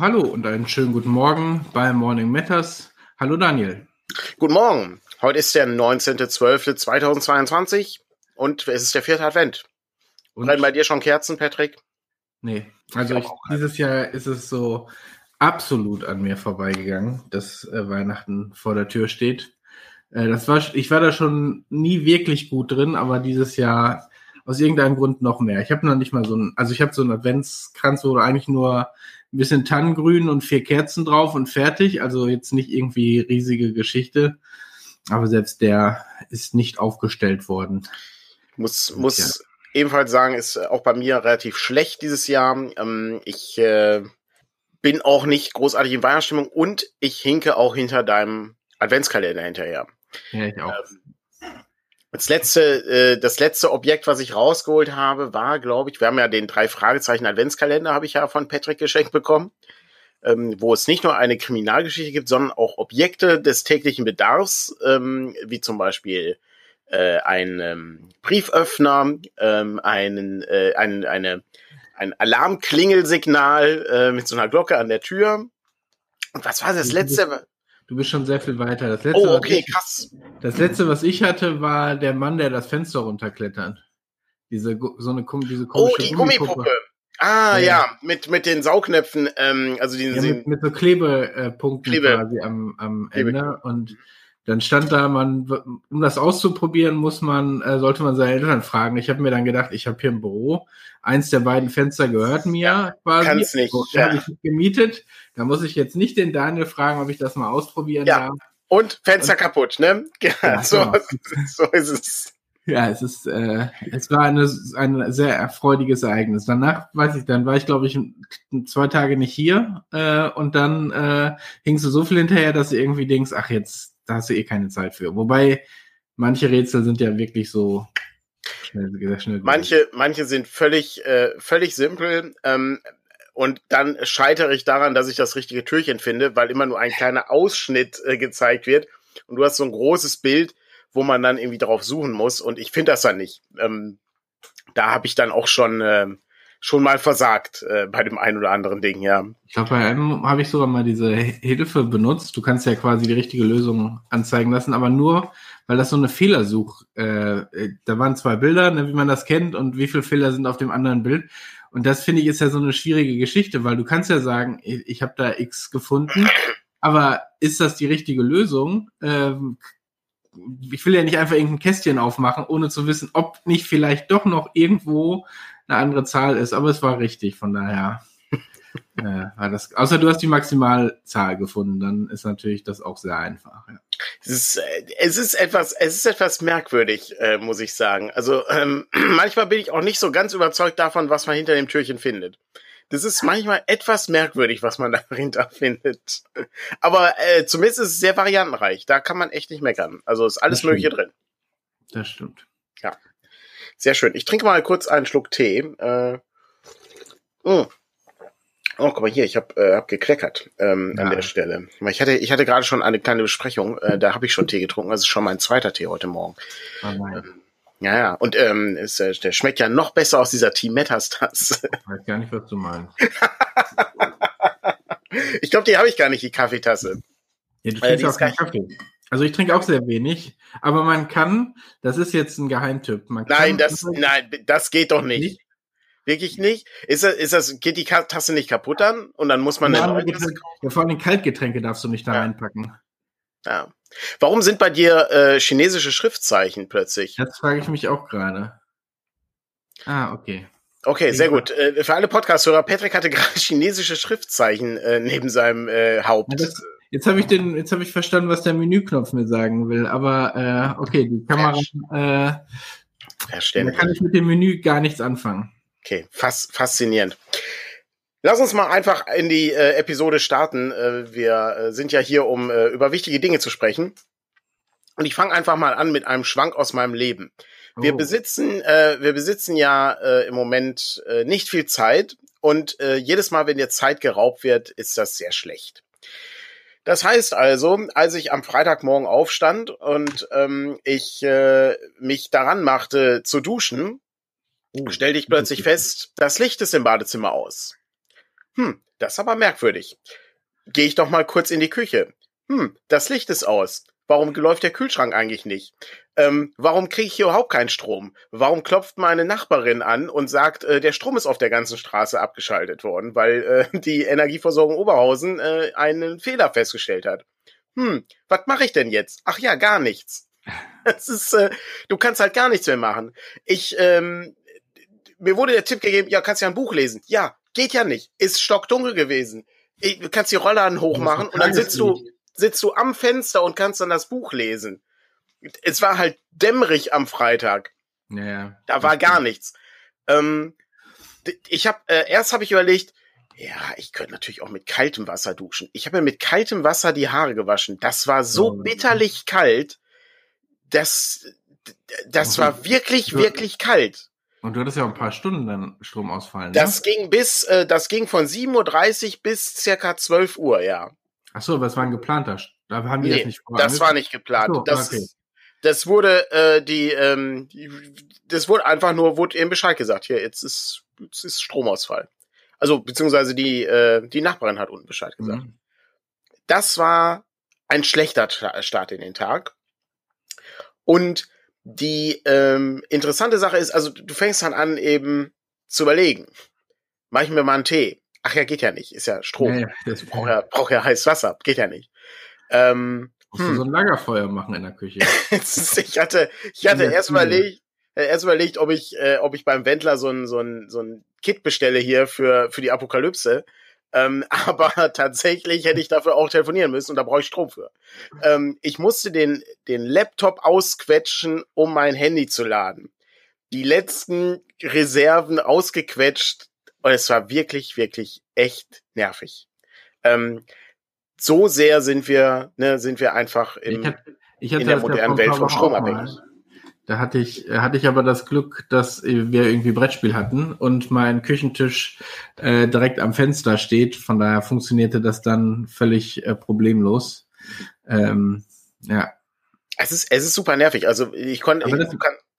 hallo und einen schönen guten Morgen bei Morning Matters. Hallo Daniel. Guten Morgen. Heute ist der 19.12.2022 und es ist der vierte Advent. Und Brennen bei dir schon Kerzen, Patrick? Nee, also ich, dieses Jahr ist es so absolut an mir vorbeigegangen, dass äh, Weihnachten vor der Tür steht. Äh, das war, ich war da schon nie wirklich gut drin, aber dieses Jahr aus irgendeinem Grund noch mehr. Ich habe noch nicht mal so ein, also ich habe so einen Adventskranz, wo eigentlich nur ein bisschen Tannengrün und vier Kerzen drauf und fertig. Also jetzt nicht irgendwie riesige Geschichte. Aber selbst der ist nicht aufgestellt worden. Muss, muss ja. ebenfalls sagen, ist auch bei mir relativ schlecht dieses Jahr. Ähm, ich äh, bin auch nicht großartig in Weihnachtsstimmung und ich hinke auch hinter deinem Adventskalender hinterher. Ja, ich auch. Ähm, das letzte, äh, das letzte Objekt, was ich rausgeholt habe, war, glaube ich, wir haben ja den drei Fragezeichen Adventskalender, habe ich ja von Patrick geschenkt bekommen, ähm, wo es nicht nur eine Kriminalgeschichte gibt, sondern auch Objekte des täglichen Bedarfs, ähm, wie zum Beispiel äh, ein ähm, Brieföffner, ähm, einen, äh, ein, eine, ein Alarmklingelsignal äh, mit so einer Glocke an der Tür. Und was war das letzte? Du bist schon sehr viel weiter. Das letzte, oh, okay, ich, krass. Das letzte, was ich hatte, war der Mann, der das Fenster runterklettert. Diese, so eine, diese komische Oh, die Gummipuppe. Ah, ja. ja, mit, mit den Saugnäpfen, ähm, also die, ja, mit, mit so Klebepunkten Klebe. quasi am, am Ende. Und dann stand da, man, um das auszuprobieren, muss man, äh, sollte man seine Eltern fragen. Ich habe mir dann gedacht, ich habe hier ein Büro, eins der beiden Fenster gehört mir ja, quasi. Kann's nicht. So, ja. habe ich gemietet. Da muss ich jetzt nicht den Daniel fragen, ob ich das mal ausprobieren ja. darf. Und Fenster Und, kaputt, ne? Ja, so, genau. so ist es. Ja, es ist, äh, es war eine, ein sehr erfreuliches Ereignis. Danach, weiß ich, dann war ich, glaube ich, zwei Tage nicht hier äh, und dann äh, hingst du so viel hinterher, dass du irgendwie denkst, ach, jetzt, da hast du eh keine Zeit für. Wobei, manche Rätsel sind ja wirklich so schnell, sehr schnell. Manche, manche sind völlig, äh, völlig simpel. Ähm, und dann scheitere ich daran, dass ich das richtige Türchen finde, weil immer nur ein kleiner Ausschnitt äh, gezeigt wird. Und du hast so ein großes Bild, wo man dann irgendwie drauf suchen muss. Und ich finde das dann nicht. Ähm, da habe ich dann auch schon, äh, schon mal versagt äh, bei dem einen oder anderen Ding, ja. Ich glaube, bei einem habe ich sogar mal diese Hilfe benutzt. Du kannst ja quasi die richtige Lösung anzeigen lassen, aber nur, weil das so eine Fehlersuch, äh, äh da waren zwei Bilder, ne, wie man das kennt, und wie viele Fehler sind auf dem anderen Bild. Und das finde ich ist ja so eine schwierige Geschichte, weil du kannst ja sagen, ich, ich habe da X gefunden, aber ist das die richtige Lösung? Ähm, ich will ja nicht einfach irgendein Kästchen aufmachen, ohne zu wissen, ob nicht vielleicht doch noch irgendwo eine andere Zahl ist. Aber es war richtig, von daher. äh, war das, außer du hast die Maximalzahl gefunden, dann ist natürlich das auch sehr einfach. Ja. Es, ist, äh, es ist etwas, es ist etwas merkwürdig, äh, muss ich sagen. Also ähm, manchmal bin ich auch nicht so ganz überzeugt davon, was man hinter dem Türchen findet. Das ist manchmal etwas merkwürdig, was man dahinter findet. Aber äh, zumindest ist es sehr variantenreich. Da kann man echt nicht meckern. Also ist alles Mögliche drin. Das stimmt. Ja. Sehr schön. Ich trinke mal kurz einen Schluck Tee. Äh, oh. Oh, guck mal hier, ich habe äh, hab gekleckert ähm, ja. an der Stelle. Ich hatte, ich hatte gerade schon eine kleine Besprechung, äh, da habe ich schon Tee getrunken. Das ist schon mein zweiter Tee heute Morgen. Oh nein. Ähm, ja, ja. Und ähm, ist, äh, der schmeckt ja noch besser aus dieser Team Metas-Tasse. Ich weiß gar nicht, was du meinst. ich glaube, die habe ich gar nicht, die Kaffeetasse. Ja, du trinkst äh, auch keinen Kaffee. Also ich trinke auch sehr wenig, aber man kann, das ist jetzt ein Geheimtipp. Nein, das, nein, das geht doch nicht. nicht? Wirklich nicht? Ist das, ist das, geht die Tasse nicht kaputt dann? Und dann muss man ja, eine neue Ja, vor allem Kaltgetränke darfst du nicht da ja. reinpacken. Ja. Warum sind bei dir äh, chinesische Schriftzeichen plötzlich? Das frage ich mich auch gerade. Ah, okay. Okay, sehr gut. Äh, für alle Podcast-Hörer, Patrick hatte gerade chinesische Schriftzeichen äh, neben seinem äh, Haupt. Das, jetzt habe ich den, jetzt habe ich verstanden, was der Menüknopf mir sagen will. Aber äh, okay, die Kamera. Äh, da kann ich mit dem Menü gar nichts anfangen. Okay, fas faszinierend. Lass uns mal einfach in die äh, Episode starten. Äh, wir äh, sind ja hier, um äh, über wichtige Dinge zu sprechen. Und ich fange einfach mal an mit einem Schwank aus meinem Leben. Wir oh. besitzen, äh, wir besitzen ja äh, im Moment nicht viel Zeit und jedes Mal, wenn dir Zeit geraubt wird, ist das sehr schlecht. Das heißt also, als ich am Freitagmorgen aufstand und ähm, ich äh, mich daran machte zu duschen, oh. stellte ich plötzlich fest, das Licht ist im Badezimmer aus. Hm, das ist aber merkwürdig. Gehe ich doch mal kurz in die Küche. Hm, das Licht ist aus. Warum läuft der Kühlschrank eigentlich nicht? Ähm, warum kriege ich hier überhaupt keinen Strom? Warum klopft meine Nachbarin an und sagt, äh, der Strom ist auf der ganzen Straße abgeschaltet worden, weil äh, die Energieversorgung Oberhausen äh, einen Fehler festgestellt hat? Hm, was mache ich denn jetzt? Ach ja, gar nichts. Das ist, äh, du kannst halt gar nichts mehr machen. Ich, ähm, mir wurde der Tipp gegeben, ja, kannst ja ein Buch lesen. Ja, geht ja nicht. Ist stockdunkel gewesen. Du kannst die Rollladen hochmachen und dann sitzt du, sitzt du am Fenster und kannst dann das Buch lesen. Es war halt dämmerig am Freitag. Ja, ja. Da war gar nichts. Ähm, ich habe äh, erst habe ich überlegt, ja, ich könnte natürlich auch mit kaltem Wasser duschen. Ich habe mir mit kaltem Wasser die Haare gewaschen. Das war so oh. bitterlich kalt, dass das war wirklich wirklich kalt. Und du hattest ja auch ein paar Stunden dann Strom ausfallen. Das ne? ging bis, äh, das ging von 7.30 Uhr bis circa 12 Uhr, ja. Ach so, aber es war ein geplanter. Da haben die nee, das nicht Das war nicht geplant. So, das, okay. Das wurde äh, die, ähm, das wurde einfach nur, wurde eben Bescheid gesagt. Hier, jetzt ist, jetzt ist Stromausfall. Also beziehungsweise die, äh, die Nachbarin hat unten Bescheid gesagt. Mhm. Das war ein schlechter Start in den Tag. Und die ähm, interessante Sache ist, also du fängst dann an eben zu überlegen. Mach ich mir mal einen Tee? Ach ja, geht ja nicht. Ist ja Strom. Ja, ja, braucht ja, braucht ja heißes Wasser. Geht ja nicht. Ähm, Musst hm. du so ein Lagerfeuer machen in der Küche? ich hatte, ich hatte erst überlegt, äh, erst überlegt, ob ich, äh, ob ich beim Wendler so ein, so ein, so ein Kit bestelle hier für, für die Apokalypse. Ähm, aber tatsächlich hätte ich dafür auch telefonieren müssen und da brauche ich Strom für. Ähm, ich musste den, den Laptop ausquetschen, um mein Handy zu laden. Die letzten Reserven ausgequetscht und es war wirklich, wirklich echt nervig. Ähm, so sehr sind wir, ne, sind wir einfach im, ich hatte, ich hatte in der modernen Welt vom Strom abhängig. Da hatte ich, hatte ich aber das Glück, dass wir irgendwie Brettspiel hatten und mein Küchentisch äh, direkt am Fenster steht. Von daher funktionierte das dann völlig äh, problemlos. Ähm, ja. Es ist, es ist super nervig. Also ich konnte,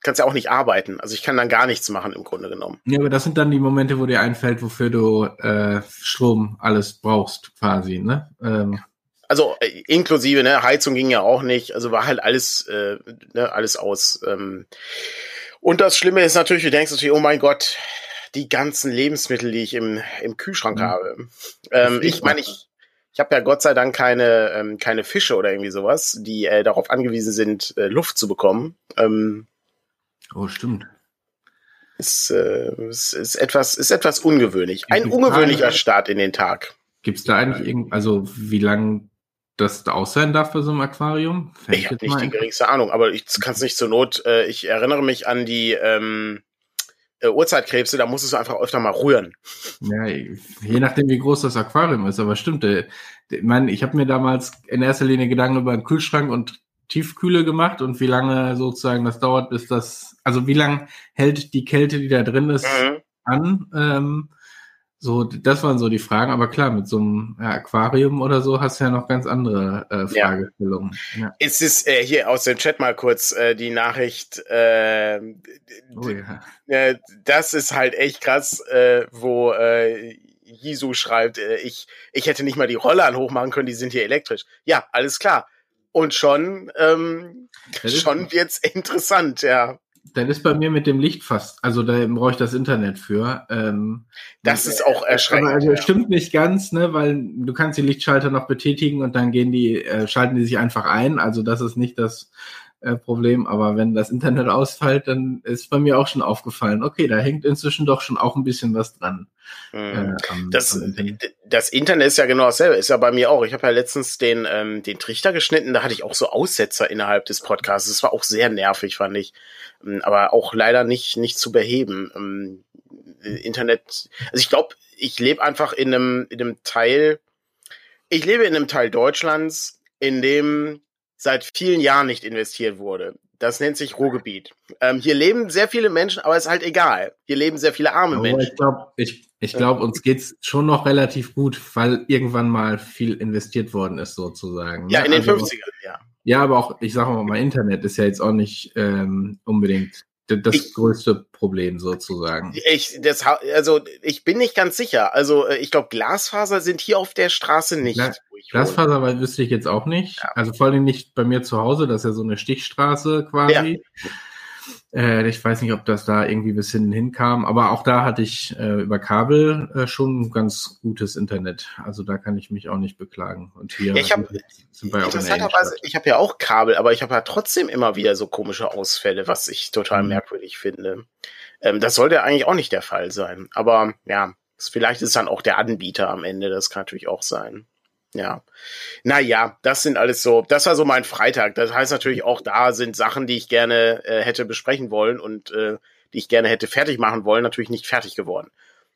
kannst ja auch nicht arbeiten. Also ich kann dann gar nichts machen im Grunde genommen. Ja, aber das sind dann die Momente, wo dir einfällt, wofür du äh, Strom alles brauchst, quasi, ne? Ähm, also äh, inklusive, ne, Heizung ging ja auch nicht, also war halt alles, äh, ne, alles aus. Ähm. Und das Schlimme ist natürlich, du denkst natürlich, oh mein Gott, die ganzen Lebensmittel, die ich im, im Kühlschrank mhm. habe. Ähm, ich meine, ich, ich habe ja Gott sei Dank keine, ähm, keine Fische oder irgendwie sowas, die äh, darauf angewiesen sind, äh, Luft zu bekommen. Ähm, oh, stimmt. Ist, äh, ist, ist, etwas, ist etwas ungewöhnlich. Ein ungewöhnlicher Start in den Tag. Gibt es da eigentlich irgend, also wie lang das aus sein darf bei so einem Aquarium? Fällt ich habe nicht die geringste Ahnung, aber ich kann es nicht zur Not. Äh, ich erinnere mich an die ähm, äh, Urzeitkrebse, da musstest du einfach öfter mal rühren. Ja, je nachdem, wie groß das Aquarium ist, aber stimmt. Äh, ich meine, ich habe mir damals in erster Linie Gedanken über einen Kühlschrank und Tiefkühle gemacht und wie lange sozusagen das dauert, bis das, also wie lange hält die Kälte, die da drin ist, mhm. an. Ähm, so, das waren so die Fragen, aber klar, mit so einem ja, Aquarium oder so hast du ja noch ganz andere äh, Fragestellungen. Ja. Ja. Es ist äh, hier aus dem Chat mal kurz äh, die Nachricht, äh, oh, ja. äh, das ist halt echt krass, äh, wo äh, Jisu schreibt, äh, ich, ich hätte nicht mal die Rollern hochmachen können, die sind hier elektrisch. Ja, alles klar. Und schon, ähm, schon wird's interessant, ja. Dann ist bei mir mit dem Licht fast, also da brauche ich das Internet für. Ähm, das ist auch erschreckend. Aber also ja. stimmt nicht ganz, ne, weil du kannst die Lichtschalter noch betätigen und dann gehen die, äh, schalten die sich einfach ein. Also das ist nicht das äh, Problem. Aber wenn das Internet ausfällt, dann ist bei mir auch schon aufgefallen, okay, da hängt inzwischen doch schon auch ein bisschen was dran. Mhm. Äh, am, das, am Internet. das Internet ist ja genau dasselbe, ist ja bei mir auch. Ich habe ja letztens den, ähm, den Trichter geschnitten, da hatte ich auch so Aussetzer innerhalb des Podcasts. Das war auch sehr nervig, fand ich. Ähm, aber auch leider nicht, nicht zu beheben. Ähm, Internet, also ich glaube, ich lebe einfach in einem, in einem Teil, ich lebe in einem Teil Deutschlands, in dem seit vielen Jahren nicht investiert wurde. Das nennt sich Ruhrgebiet. Ähm, hier leben sehr viele Menschen, aber ist halt egal. Hier leben sehr viele arme aber Menschen. Ich glaube, ich, ich glaub, uns geht's schon noch relativ gut, weil irgendwann mal viel investiert worden ist, sozusagen. Ja, ne? in den also, 50ern, ja. Ja, aber auch, ich sage mal, mein Internet ist ja jetzt auch nicht ähm, unbedingt das ich, größte Problem sozusagen. Ich, das, also ich bin nicht ganz sicher. Also äh, ich glaube, Glasfaser sind hier auf der Straße nicht. Gla Glasfaser wüsste ich jetzt auch nicht. Ja. Also vor allem nicht bei mir zu Hause. Das ist ja so eine Stichstraße quasi. Ja. Äh, ich weiß nicht, ob das da irgendwie bis hin hinkam, aber auch da hatte ich äh, über Kabel äh, schon ganz gutes Internet. Also da kann ich mich auch nicht beklagen. Und hier ja, ich habe interessanterweise, ich habe ja auch Kabel, aber ich habe ja trotzdem immer wieder so komische Ausfälle, was ich total mhm. merkwürdig finde. Ähm, das sollte eigentlich auch nicht der Fall sein. Aber ja, vielleicht ist dann auch der Anbieter am Ende. Das kann natürlich auch sein. Ja. Naja, das sind alles so, das war so mein Freitag. Das heißt natürlich auch, da sind Sachen, die ich gerne äh, hätte besprechen wollen und äh, die ich gerne hätte fertig machen wollen, natürlich nicht fertig geworden.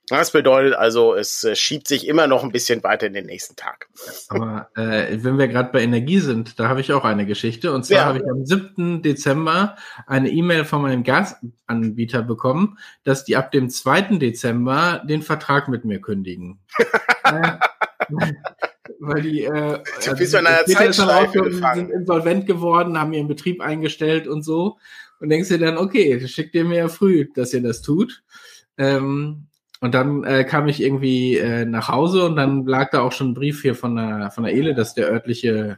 Das bedeutet also, es äh, schiebt sich immer noch ein bisschen weiter in den nächsten Tag. Aber äh, wenn wir gerade bei Energie sind, da habe ich auch eine Geschichte. Und zwar ja. habe ich am 7. Dezember eine E-Mail von meinem Gasanbieter bekommen, dass die ab dem 2. Dezember den Vertrag mit mir kündigen. äh, weil die äh, also bist du in einer Zeitschleife sind insolvent geworden, haben ihren Betrieb eingestellt und so. Und denkst dir dann, okay, schickt ihr mir ja früh, dass ihr das tut. Ähm, und dann äh, kam ich irgendwie äh, nach Hause und dann lag da auch schon ein Brief hier von der, von der Ele, das ist der örtliche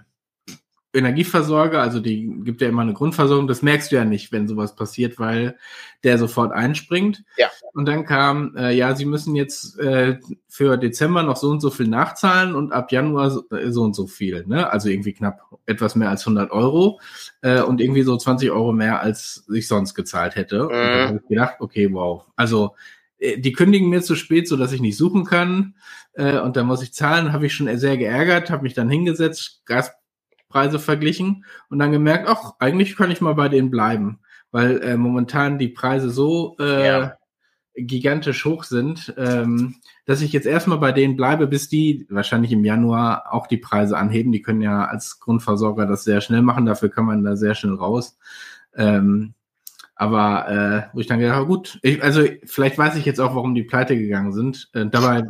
Energieversorger, also die gibt ja immer eine Grundversorgung, das merkst du ja nicht, wenn sowas passiert, weil der sofort einspringt. Ja. Und dann kam, äh, ja, sie müssen jetzt äh, für Dezember noch so und so viel nachzahlen und ab Januar so, äh, so und so viel, ne? Also irgendwie knapp etwas mehr als 100 Euro äh, und irgendwie so 20 Euro mehr, als ich sonst gezahlt hätte. Mhm. Und dann habe ich gedacht, okay, wow. Also äh, die kündigen mir zu spät, so dass ich nicht suchen kann. Äh, und da muss ich zahlen, habe ich schon sehr geärgert, habe mich dann hingesetzt, Gas Preise verglichen und dann gemerkt, ach, eigentlich kann ich mal bei denen bleiben, weil äh, momentan die Preise so äh, ja. gigantisch hoch sind, ähm, dass ich jetzt erstmal bei denen bleibe, bis die wahrscheinlich im Januar auch die Preise anheben. Die können ja als Grundversorger das sehr schnell machen, dafür kann man da sehr schnell raus. Ähm, aber äh, wo ich dann gedacht habe, gut, ich, also vielleicht weiß ich jetzt auch, warum die pleite gegangen sind. Äh, dabei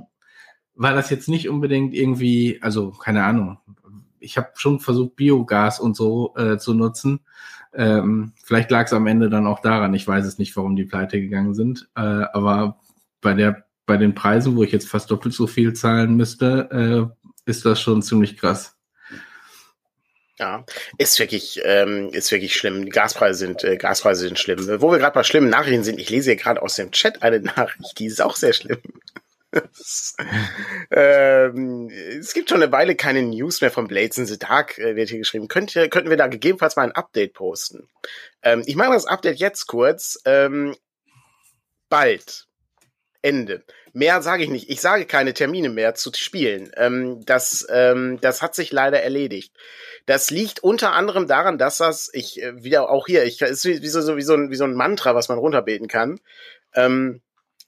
war das jetzt nicht unbedingt irgendwie, also keine Ahnung, ich habe schon versucht, Biogas und so äh, zu nutzen. Ähm, vielleicht lag es am Ende dann auch daran. Ich weiß es nicht, warum die pleite gegangen sind. Äh, aber bei der, bei den Preisen, wo ich jetzt fast doppelt so viel zahlen müsste, äh, ist das schon ziemlich krass. Ja, ist wirklich, ähm, ist wirklich schlimm. Die Gaspreise sind, äh, Gaspreise sind schlimm. Wo wir gerade bei schlimmen Nachrichten sind, ich lese hier gerade aus dem Chat eine Nachricht, die ist auch sehr schlimm ähm, es gibt schon eine Weile keine News mehr von Blades in the Dark, äh, wird hier geschrieben. Könnt könnten wir da gegebenenfalls mal ein Update posten? Ähm, ich mache das Update jetzt kurz. Ähm, bald. Ende. Mehr sage ich nicht. Ich sage keine Termine mehr zu spielen. Ähm, das, ähm, das hat sich leider erledigt. Das liegt unter anderem daran, dass das, ich äh, wieder auch hier, ich ist wie, wie, so, wie, so ein, wie so ein Mantra, was man runterbeten kann. Ähm,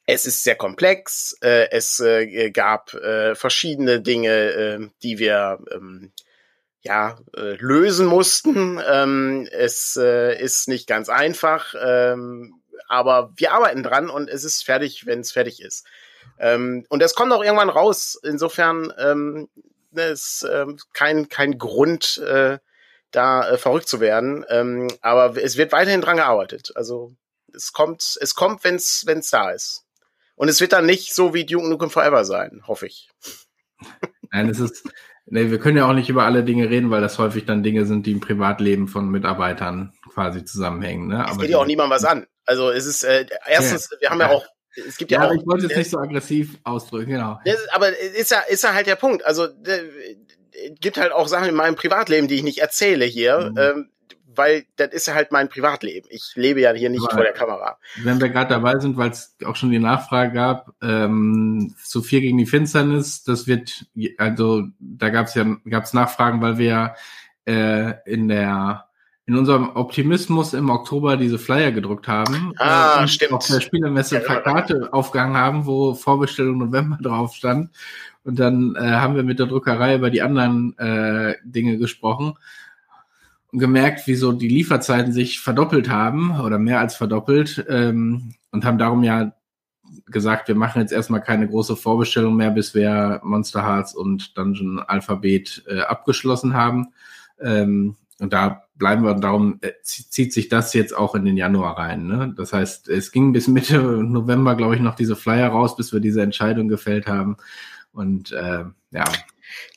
es ist sehr komplex. Äh, es äh, gab äh, verschiedene Dinge, äh, die wir ähm, ja äh, lösen mussten. Ähm, es äh, ist nicht ganz einfach, ähm, aber wir arbeiten dran und es ist fertig, wenn es fertig ist. Ähm, und es kommt auch irgendwann raus. Insofern ähm, ist ähm, kein kein Grund äh, da äh, verrückt zu werden. Ähm, aber es wird weiterhin dran gearbeitet. Also es kommt, es kommt, wenn es wenn es da ist. Und es wird dann nicht so wie Duke Nukem Forever sein, hoffe ich. Nein, es ist, nee, wir können ja auch nicht über alle Dinge reden, weil das häufig dann Dinge sind, die im Privatleben von Mitarbeitern quasi zusammenhängen. Ne? Es geht ja auch niemandem was an. Also es ist, äh, erstens, ja. wir haben ja auch es gibt ja, ja auch. Ich wollte es nicht so aggressiv ausdrücken, genau. aber ist ja, ist ja halt der Punkt. Also, gibt halt auch Sachen in meinem Privatleben, die ich nicht erzähle hier. Mhm. Ähm, weil das ist ja halt mein Privatleben. Ich lebe ja hier nicht Aber vor der Kamera. Wenn wir gerade dabei sind, weil es auch schon die Nachfrage gab, ähm, zu viel gegen die Finsternis, das wird, also da gab es ja gab's Nachfragen, weil wir äh, in der in unserem Optimismus im Oktober diese Flyer gedruckt haben. Ah, äh, stimmt. Auf der Spielermesse ja, Plakate aufgehangen haben, wo Vorbestellung November drauf stand. Und dann äh, haben wir mit der Druckerei über die anderen äh, Dinge gesprochen gemerkt, wie so die Lieferzeiten sich verdoppelt haben oder mehr als verdoppelt ähm, und haben darum ja gesagt, wir machen jetzt erstmal keine große Vorbestellung mehr, bis wir Monster Hearts und Dungeon Alphabet äh, abgeschlossen haben. Ähm, und da bleiben wir, darum äh, zieht sich das jetzt auch in den Januar rein. Ne? Das heißt, es ging bis Mitte November, glaube ich, noch diese Flyer raus, bis wir diese Entscheidung gefällt haben. Und äh, ja.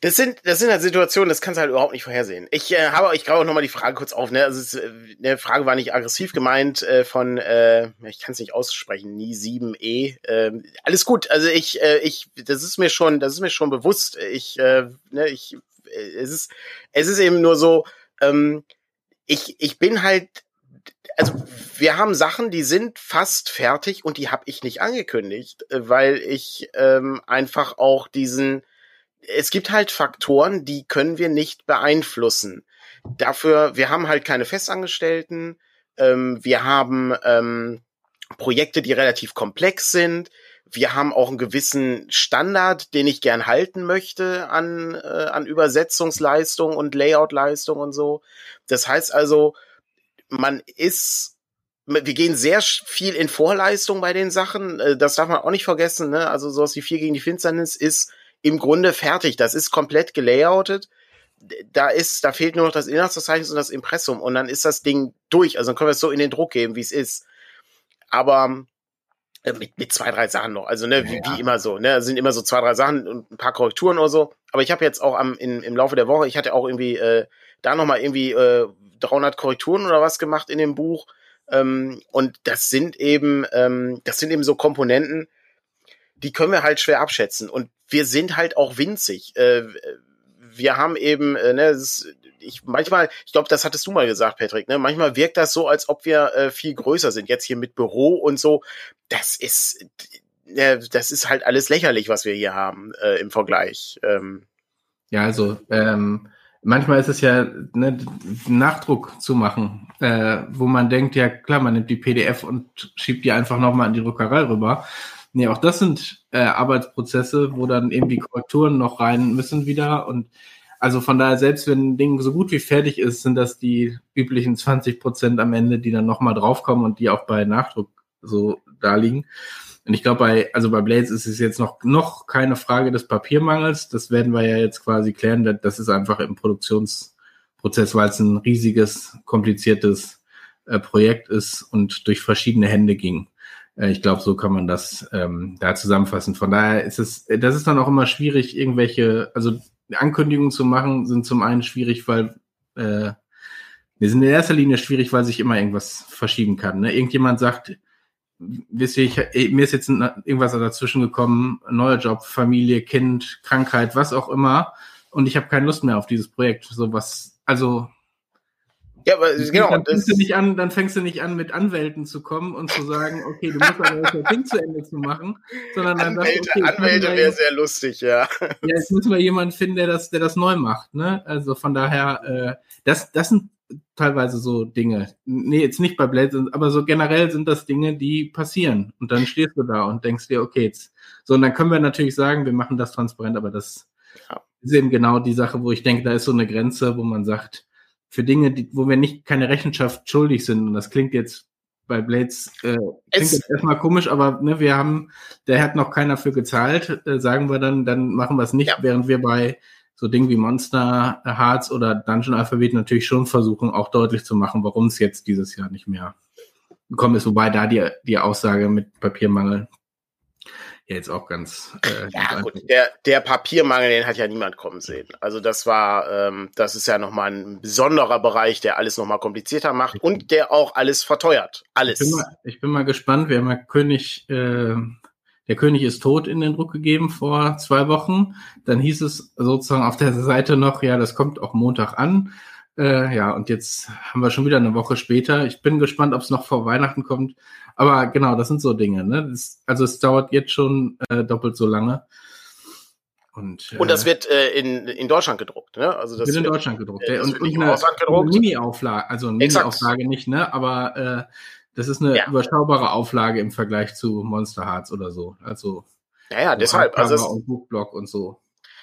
Das sind, das sind halt Situationen, das kannst du halt überhaupt nicht vorhersehen. Ich äh, habe, ich graue auch nochmal die Frage kurz auf. Ne? Also es, äh, die Frage war nicht aggressiv gemeint äh, von, äh, ich kann es nicht aussprechen, nie 7e. Äh, alles gut. Also ich, äh, ich, das ist mir schon, das ist mir schon bewusst. Ich, äh, ne, ich, äh, es ist, es ist eben nur so. Ähm, ich, ich bin halt, also wir haben Sachen, die sind fast fertig und die habe ich nicht angekündigt, äh, weil ich ähm, einfach auch diesen, es gibt halt Faktoren, die können wir nicht beeinflussen. Dafür, wir haben halt keine Festangestellten, ähm, wir haben ähm, Projekte, die relativ komplex sind. Wir haben auch einen gewissen Standard, den ich gern halten möchte an, äh, an Übersetzungsleistung und Layoutleistung und so. Das heißt also, man ist, wir gehen sehr viel in Vorleistung bei den Sachen. Äh, das darf man auch nicht vergessen. Ne? Also sowas wie 4 gegen die Finsternis ist im Grunde fertig. Das ist komplett gelayoutet. Da ist, da fehlt nur noch das Inhaltsverzeichnis und das Impressum und dann ist das Ding durch. Also dann können wir es so in den Druck geben, wie es ist. Aber äh, mit, mit zwei, drei Sachen noch. Also, ne, wie, ja. wie immer so, ne, sind immer so zwei, drei Sachen und ein paar Korrekturen oder so. Aber ich habe jetzt auch am, in, im Laufe der Woche, ich hatte auch irgendwie äh, da nochmal irgendwie äh, 300 Korrekturen oder was gemacht in dem Buch. Ähm, und das sind eben, ähm, das sind eben so Komponenten, die können wir halt schwer abschätzen. Und wir sind halt auch winzig. Äh, wir haben eben, äh, ne, ich manchmal, ich glaube, das hattest du mal gesagt, Patrick, ne? Manchmal wirkt das so, als ob wir äh, viel größer sind. Jetzt hier mit Büro und so. Das ist, das ist halt alles lächerlich, was wir hier haben im Vergleich. Ähm. Ja, also ähm, manchmal ist es ja ne, Nachdruck zu machen, äh, wo man denkt, ja klar, man nimmt die PDF und schiebt die einfach nochmal in die Rückerei rüber. Nee, auch das sind äh, Arbeitsprozesse, wo dann eben die Korrekturen noch rein müssen wieder und also von daher, selbst wenn ein Ding so gut wie fertig ist, sind das die üblichen 20 Prozent am Ende, die dann nochmal draufkommen und die auch bei Nachdruck so da liegen. Und ich glaube, bei, also bei Blades ist es jetzt noch, noch keine Frage des Papiermangels. Das werden wir ja jetzt quasi klären. Das ist einfach im Produktionsprozess, weil es ein riesiges, kompliziertes äh, Projekt ist und durch verschiedene Hände ging. Äh, ich glaube, so kann man das ähm, da zusammenfassen. Von daher ist es, das ist dann auch immer schwierig, irgendwelche, also Ankündigungen zu machen, sind zum einen schwierig, weil äh, wir sind in erster Linie schwierig, weil sich immer irgendwas verschieben kann. Ne? Irgendjemand sagt, wisst ihr, ich, mir ist jetzt irgendwas dazwischen gekommen, neuer Job, Familie, Kind, Krankheit, was auch immer, und ich habe keine Lust mehr auf dieses Projekt. So was, also ja, aber genau. Dann fängst, du nicht an, dann fängst du nicht an, mit Anwälten zu kommen und zu sagen, okay, du musst aber das Ding zu Ende zu machen, sondern dann Anwälte, okay, Anwälte wäre sehr lustig, ja. Ja, jetzt müssen wir jemanden finden, der das, der das neu macht, ne? Also von daher, äh, das, das sind teilweise so Dinge. Nee, jetzt nicht bei Blade, aber so generell sind das Dinge, die passieren. Und dann stehst du da und denkst dir, okay, jetzt. So, und dann können wir natürlich sagen, wir machen das transparent, aber das ja. ist eben genau die Sache, wo ich denke, da ist so eine Grenze, wo man sagt, für Dinge, die, wo wir nicht keine Rechenschaft schuldig sind. Und das klingt jetzt bei Blades äh, klingt jetzt erstmal komisch, aber ne, wir haben, der hat noch keiner für gezahlt, äh, sagen wir dann, dann machen wir es nicht, ja. während wir bei so Dingen wie Monster Hearts oder Dungeon Alphabet natürlich schon versuchen, auch deutlich zu machen, warum es jetzt dieses Jahr nicht mehr gekommen ist, wobei da die, die Aussage mit Papiermangel ja jetzt auch ganz. Äh, ja, ganz gut, der, der Papiermangel, den hat ja niemand kommen sehen. Also das war, ähm, das ist ja nochmal ein besonderer Bereich, der alles nochmal komplizierter macht und der auch alles verteuert. Alles. Ich bin mal, ich bin mal gespannt. Wir haben ja König, äh, der König ist tot in den Druck gegeben vor zwei Wochen. Dann hieß es sozusagen auf der Seite noch, ja, das kommt auch Montag an. Äh, ja, und jetzt haben wir schon wieder eine Woche später. Ich bin gespannt, ob es noch vor Weihnachten kommt. Aber genau, das sind so Dinge. Ne? Das, also es dauert jetzt schon äh, doppelt so lange. Und, äh, und das wird äh, in, in Deutschland gedruckt, ne? Also das wird in Deutschland gedruckt. Äh, und, und eine, eine Mini-Auflage, also eine Mini-Auflage nicht, ne? Aber äh, das ist eine ja. überschaubare Auflage im Vergleich zu Monster Hearts oder so. Also naja, deshalb, also Buchblock und so.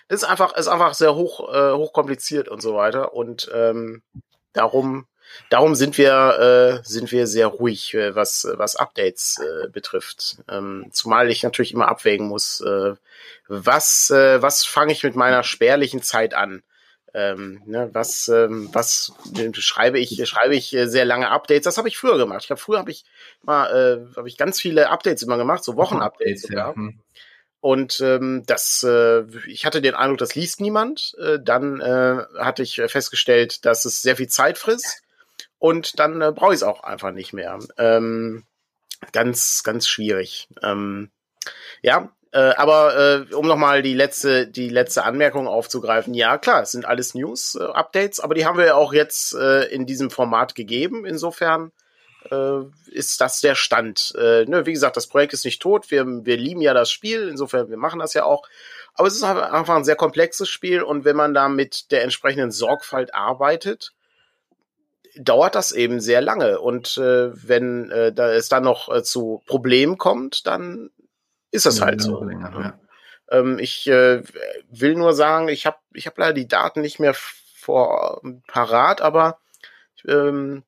Das ist einfach, ist einfach sehr hoch, äh, hoch kompliziert und so weiter. Und ähm, darum darum sind wir, äh, sind wir sehr ruhig, äh, was, was Updates äh, betrifft. Ähm, zumal ich natürlich immer abwägen muss, äh, was, äh, was fange ich mit meiner spärlichen Zeit an. ähm, ne, was, ähm, was schreibe ich, schreibe ich äh, sehr lange Updates. Das habe ich früher gemacht. Ich glaube, früher habe ich mal, äh, habe ich ganz viele Updates immer gemacht, so Wochenupdates sogar. Ja. Und ähm, das, äh, ich hatte den Eindruck, das liest niemand. Äh, dann äh, hatte ich festgestellt, dass es sehr viel Zeit frisst. Und dann äh, brauche ich es auch einfach nicht mehr. Ähm, ganz, ganz schwierig. Ähm, ja, äh, aber äh, um nochmal die letzte, die letzte Anmerkung aufzugreifen, ja klar, es sind alles News-Updates, äh, aber die haben wir ja auch jetzt äh, in diesem Format gegeben. Insofern äh, ist das der Stand. Äh, ne, wie gesagt, das Projekt ist nicht tot. Wir, wir lieben ja das Spiel, insofern wir machen das ja auch. Aber es ist einfach ein sehr komplexes Spiel und wenn man da mit der entsprechenden Sorgfalt arbeitet, dauert das eben sehr lange. Und äh, wenn äh, da es dann noch äh, zu Problemen kommt, dann ist das ja, halt so. Länger, ja. ähm, ich äh, will nur sagen, ich habe ich hab leider die Daten nicht mehr vor parat, aber ähm,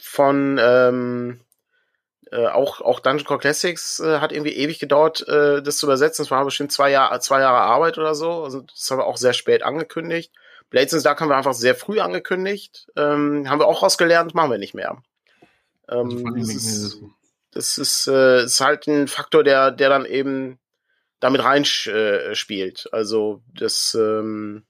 von ähm, äh, auch auch Dungeon Core Classics äh, hat irgendwie ewig gedauert, äh, das zu übersetzen. Das war bestimmt zwei Jahre zwei Jahre Arbeit oder so. Also das haben wir auch sehr spät angekündigt. Blades in Dark haben wir einfach sehr früh angekündigt. Ähm, haben wir auch rausgelernt, machen wir nicht mehr. Ähm, also das, ist, das ist, äh, ist halt ein Faktor, der, der dann eben damit reinspielt. Äh, also das, ähm,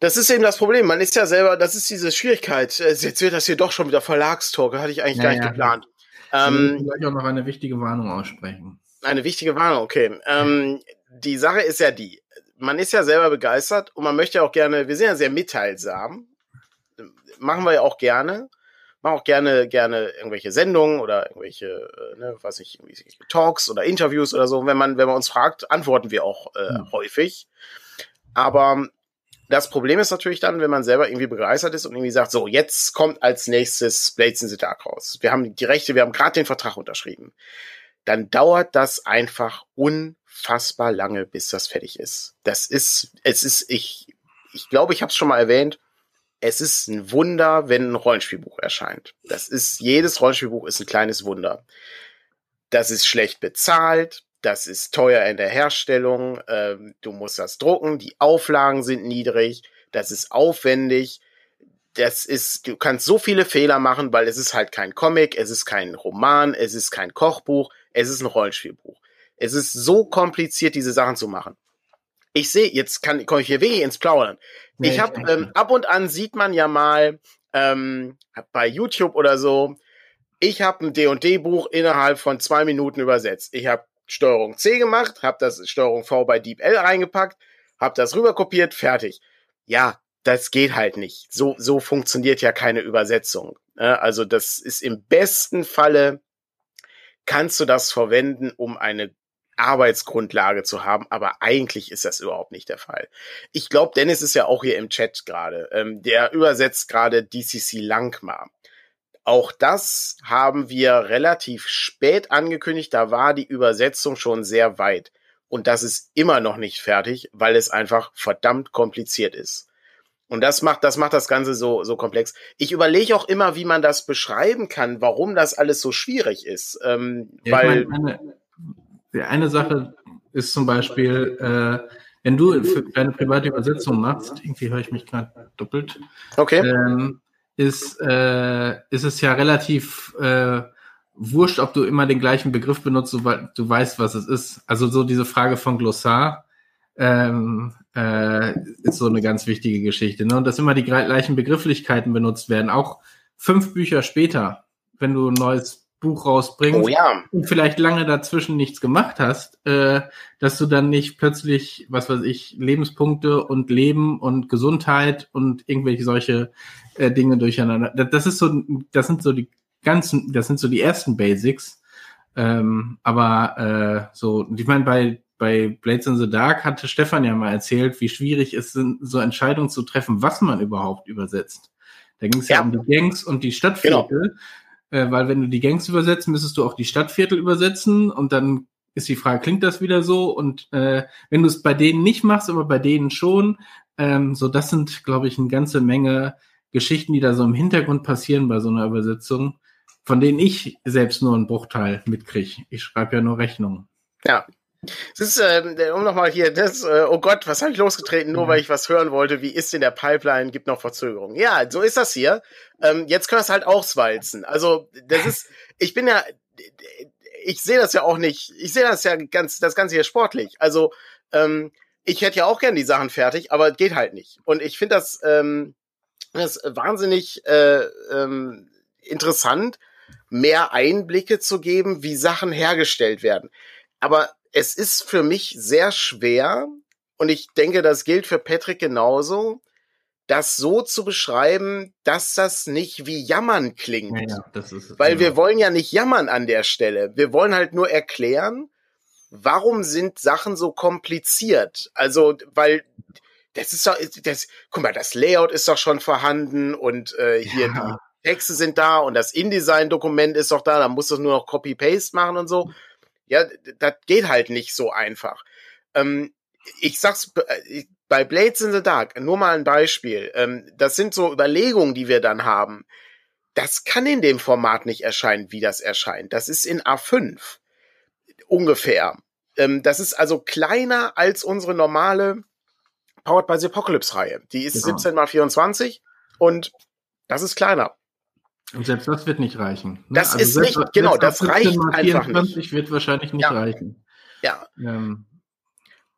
das ist eben das Problem. Man ist ja selber, das ist diese Schwierigkeit. Äh, jetzt wird das hier doch schon wieder Verlagstalk. Hatte ich eigentlich ja, gar nicht geplant. Ähm, ich will auch noch eine wichtige Warnung aussprechen. Eine wichtige Warnung, okay. Ähm, die Sache ist ja die, man ist ja selber begeistert und man möchte ja auch gerne, wir sind ja sehr mitteilsam. Machen wir ja auch gerne. Machen auch gerne, gerne irgendwelche Sendungen oder irgendwelche, äh, ne, was ich, Talks oder Interviews oder so. Wenn man, wenn man uns fragt, antworten wir auch äh, mhm. häufig. Aber das Problem ist natürlich dann, wenn man selber irgendwie begeistert ist und irgendwie sagt, so, jetzt kommt als nächstes Blades in the Dark raus. Wir haben die Rechte, wir haben gerade den Vertrag unterschrieben. Dann dauert das einfach un unfassbar lange, bis das fertig ist. Das ist, es ist, ich, ich glaube, ich habe es schon mal erwähnt. Es ist ein Wunder, wenn ein Rollenspielbuch erscheint. Das ist, jedes Rollenspielbuch ist ein kleines Wunder. Das ist schlecht bezahlt, das ist teuer in der Herstellung, ähm, du musst das drucken, die Auflagen sind niedrig, das ist aufwendig, das ist, du kannst so viele Fehler machen, weil es ist halt kein Comic, es ist kein Roman, es ist kein Kochbuch, es ist ein Rollenspielbuch. Es ist so kompliziert, diese Sachen zu machen. Ich sehe, jetzt kann komme ich hier wirklich ins Plaudern. Nee, ich habe ähm, ab und an sieht man ja mal ähm, bei YouTube oder so. Ich habe ein D&D-Buch innerhalb von zwei Minuten übersetzt. Ich habe Steuerung C gemacht, habe das Steuerung V bei DeepL reingepackt, habe das rüberkopiert, fertig. Ja, das geht halt nicht. So so funktioniert ja keine Übersetzung. Also das ist im besten Falle kannst du das verwenden, um eine Arbeitsgrundlage zu haben, aber eigentlich ist das überhaupt nicht der Fall. Ich glaube, Dennis ist ja auch hier im Chat gerade. Ähm, der übersetzt gerade DCC Langmar. Auch das haben wir relativ spät angekündigt. Da war die Übersetzung schon sehr weit. Und das ist immer noch nicht fertig, weil es einfach verdammt kompliziert ist. Und das macht, das macht das Ganze so, so komplex. Ich überlege auch immer, wie man das beschreiben kann, warum das alles so schwierig ist. Ähm, ja, weil, meine, eine Sache ist zum Beispiel, äh, wenn du eine private Übersetzung machst, irgendwie höre ich mich gerade doppelt, okay. ähm, ist, äh, ist es ja relativ äh, wurscht, ob du immer den gleichen Begriff benutzt, sobald du weißt, was es ist. Also so diese Frage von Glossar ähm, äh, ist so eine ganz wichtige Geschichte. Ne? Und dass immer die gleichen Begrifflichkeiten benutzt werden, auch fünf Bücher später, wenn du ein neues Buch rausbringst oh, ja. und vielleicht lange dazwischen nichts gemacht hast, äh, dass du dann nicht plötzlich, was weiß ich, Lebenspunkte und Leben und Gesundheit und irgendwelche solche äh, Dinge durcheinander. Das, ist so, das sind so die ganzen, das sind so die ersten Basics. Ähm, aber äh, so, ich meine, bei bei Blades in the Dark hatte Stefan ja mal erzählt, wie schwierig es sind, so Entscheidungen zu treffen, was man überhaupt übersetzt. Da ging es ja. ja. um die Gangs und die Stadtviertel. Genau äh, weil wenn du die Gangs übersetzt, müsstest du auch die Stadtviertel übersetzen und dann ist die Frage, klingt das wieder so? Und äh, wenn du es bei denen nicht machst, aber bei denen schon, ähm, so das sind, glaube ich, eine ganze Menge Geschichten, die da so im Hintergrund passieren bei so einer Übersetzung, von denen ich selbst nur einen Bruchteil mitkriege. Ich schreibe ja nur Rechnungen. Ja, Es ist, äh, um nochmal hier, das, äh, oh Gott, was habe ich losgetreten, nur mhm. weil ich was hören wollte, wie ist in der Pipeline, gibt noch Verzögerungen. Ja, so ist das hier. Ähm, jetzt können wir es halt auswalzen. Also, das ist, ich bin ja, ich sehe das ja auch nicht, ich sehe das ja ganz, das Ganze hier sportlich. Also, ähm, ich hätte ja auch gern die Sachen fertig, aber geht halt nicht. Und ich finde das, ähm, das wahnsinnig äh, ähm, interessant, mehr Einblicke zu geben, wie Sachen hergestellt werden. Aber es ist für mich sehr schwer, und ich denke, das gilt für Patrick genauso, das so zu beschreiben, dass das nicht wie Jammern klingt. Ja, ist, Weil genau. wir wollen ja nicht jammern an der Stelle. Wir wollen halt nur erklären, warum sind Sachen so kompliziert? Also, weil das ist doch, das, guck mal, das Layout ist doch schon vorhanden und äh, hier ja. die Texte sind da und das InDesign-Dokument ist doch da, da musst du nur noch Copy-Paste machen und so. Ja, das geht halt nicht so einfach. Ähm, ich sag's äh, bei Blades in the Dark, nur mal ein Beispiel. Ähm, das sind so Überlegungen, die wir dann haben. Das kann in dem Format nicht erscheinen, wie das erscheint. Das ist in A5 ungefähr. Ähm, das ist also kleiner als unsere normale Powered by the Apocalypse Reihe. Die ist genau. 17 mal 24 und das ist kleiner. Und selbst das wird nicht reichen. Ne? Das also ist selbst, nicht, genau, das reicht einfach nicht. wird wahrscheinlich nicht ja. reichen. Ja. Ähm,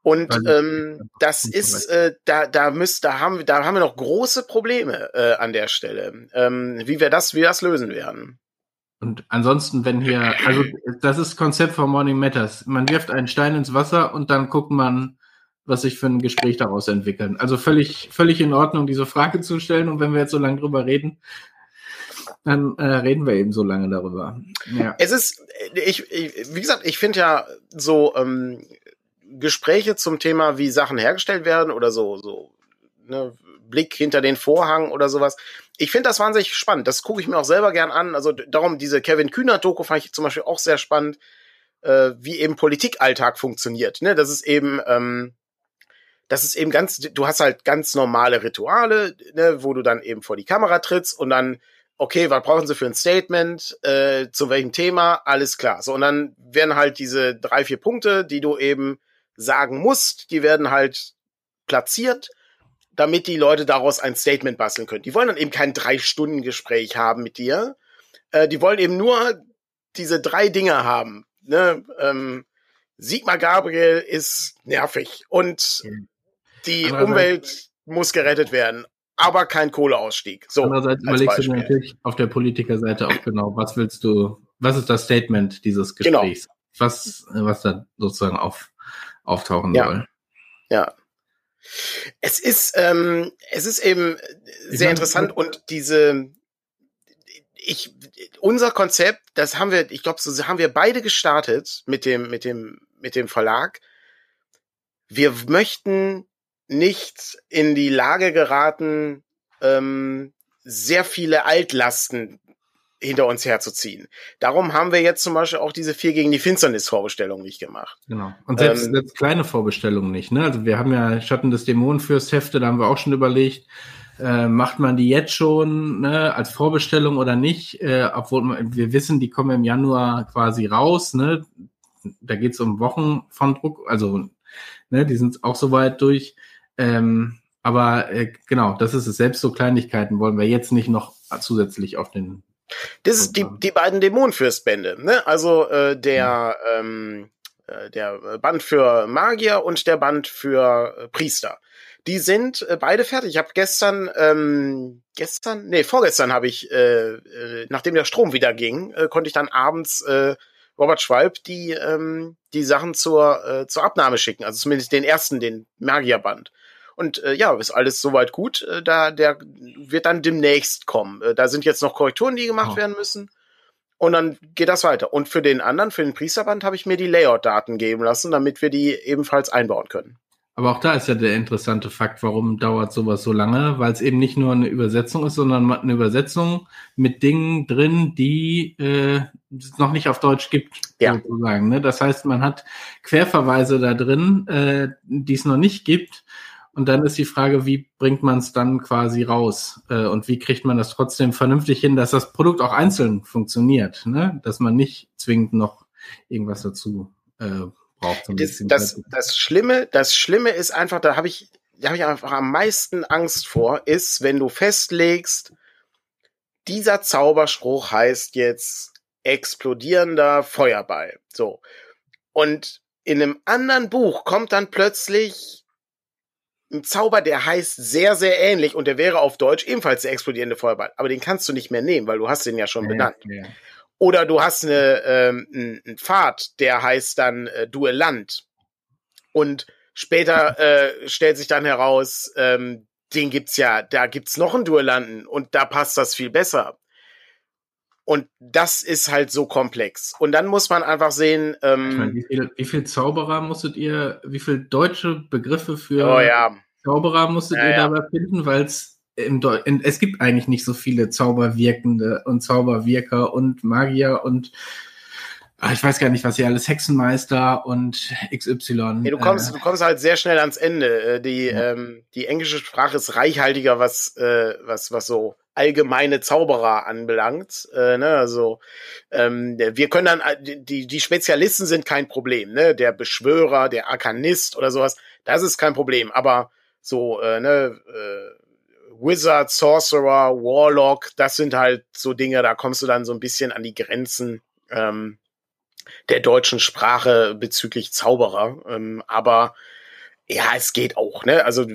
und ähm, das ist, äh, da, da müsst, da haben, da haben wir noch große Probleme äh, an der Stelle, ähm, wie wir das, wie wir das lösen werden. Und ansonsten, wenn hier, also das ist Konzept von Morning Matters. Man wirft einen Stein ins Wasser und dann guckt man, was sich für ein Gespräch daraus entwickeln. Also völlig, völlig in Ordnung, diese Frage zu stellen. Und wenn wir jetzt so lange drüber reden, dann äh, reden wir eben so lange darüber. Ja. Es ist, ich, ich wie gesagt, ich finde ja so ähm, Gespräche zum Thema, wie Sachen hergestellt werden oder so, so ne, Blick hinter den Vorhang oder sowas. Ich finde das wahnsinnig spannend. Das gucke ich mir auch selber gern an. Also darum, diese Kevin Kühner-Doku fand ich zum Beispiel auch sehr spannend, äh, wie eben Politikalltag funktioniert. Ne? Das ist eben, ähm, das ist eben ganz, du hast halt ganz normale Rituale, ne, wo du dann eben vor die Kamera trittst und dann, okay, was brauchen sie für ein Statement, äh, zu welchem Thema, alles klar. So, und dann werden halt diese drei, vier Punkte, die du eben sagen musst, die werden halt platziert, damit die Leute daraus ein Statement basteln können. Die wollen dann eben kein Drei-Stunden-Gespräch haben mit dir. Äh, die wollen eben nur diese drei Dinge haben. Ne? Ähm, Sigmar Gabriel ist nervig und die Umwelt muss gerettet werden, aber kein Kohleausstieg. So, Andererseits überlegst Beispiel. du natürlich auf der Politikerseite auch genau, was willst du, was ist das Statement dieses genau. Gesprächs? Genau. Was, was da sozusagen auf, auftauchen ja. soll. Ja. Es ist, ähm, es ist eben sehr meine, interessant und diese, ich, unser Konzept, das haben wir, ich glaube, so haben wir beide gestartet mit dem, mit dem, mit dem Verlag. Wir möchten nicht in die Lage geraten, ähm, sehr viele Altlasten hinter uns herzuziehen. Darum haben wir jetzt zum Beispiel auch diese vier gegen die Finsternis Vorbestellung nicht gemacht. Genau. Und selbst, ähm, selbst kleine Vorbestellungen nicht. Ne? Also wir haben ja Schatten des Dämonenfürsthefte, da haben wir auch schon überlegt, äh, macht man die jetzt schon ne, als Vorbestellung oder nicht? Äh, obwohl man, wir wissen, die kommen im Januar quasi raus. Ne? Da geht es um Wochen von Druck, also ne, die sind auch soweit durch. Ähm, aber äh, genau, das ist es. Selbst so Kleinigkeiten wollen wir jetzt nicht noch zusätzlich auf den. Das ist die, die beiden Dämonenfürstbände, ne? Also äh, der, ja. ähm, äh, der Band für Magier und der Band für äh, Priester. Die sind äh, beide fertig. Ich habe gestern, ähm, gestern, nee, vorgestern habe ich, äh, äh, nachdem der Strom wieder ging, äh, konnte ich dann abends äh, Robert Schwalb die, ähm, die Sachen zur, äh, zur Abnahme schicken. Also zumindest den ersten, den Magierband. Und äh, ja, ist alles soweit gut. Äh, da der wird dann demnächst kommen. Äh, da sind jetzt noch Korrekturen, die gemacht oh. werden müssen. Und dann geht das weiter. Und für den anderen, für den Priesterband, habe ich mir die Layout-Daten geben lassen, damit wir die ebenfalls einbauen können. Aber auch da ist ja der interessante Fakt, warum dauert sowas so lange, weil es eben nicht nur eine Übersetzung ist, sondern eine Übersetzung mit Dingen drin, die äh, es noch nicht auf Deutsch gibt, ja. sozusagen. Ne? Das heißt, man hat Querverweise da drin, äh, die es noch nicht gibt. Und dann ist die Frage, wie bringt man es dann quasi raus? Äh, und wie kriegt man das trotzdem vernünftig hin, dass das Produkt auch einzeln funktioniert, ne? Dass man nicht zwingend noch irgendwas dazu äh, braucht. Das, das, das Schlimme, das Schlimme ist einfach, da habe ich, da habe ich einfach am meisten Angst vor, ist, wenn du festlegst, dieser Zauberspruch heißt jetzt explodierender Feuerball. So. Und in einem anderen Buch kommt dann plötzlich ein Zauber, der heißt sehr, sehr ähnlich und der wäre auf Deutsch ebenfalls der explodierende Feuerball. Aber den kannst du nicht mehr nehmen, weil du hast den ja schon ja, benannt. Ja. Oder du hast eine, ähm, einen Pfad, der heißt dann äh, Duellant. Und später äh, stellt sich dann heraus, ähm, den gibt's ja, da gibt's noch einen Duellanten und da passt das viel besser. Und das ist halt so komplex. Und dann muss man einfach sehen, ähm, meine, wie, viel, wie viel Zauberer musstet ihr, wie viel deutsche Begriffe für oh ja. Zauberer musstet ja, ihr ja. dabei finden, weil es im Deu in, es gibt eigentlich nicht so viele Zauberwirkende und Zauberwirker und Magier und ach, ich weiß gar nicht, was hier alles, Hexenmeister und XY. Nee, du kommst, äh, du kommst halt sehr schnell ans Ende. Äh, die, ähm, die englische Sprache ist reichhaltiger, was, äh, was, was so allgemeine Zauberer anbelangt. Äh, ne? Also ähm, wir können dann äh, die die Spezialisten sind kein Problem, ne? Der Beschwörer, der Arkanist oder sowas, das ist kein Problem. Aber so äh, ne äh, Wizard, Sorcerer, Warlock, das sind halt so Dinge, da kommst du dann so ein bisschen an die Grenzen ähm, der deutschen Sprache bezüglich Zauberer. Ähm, aber ja, es geht auch, ne? Also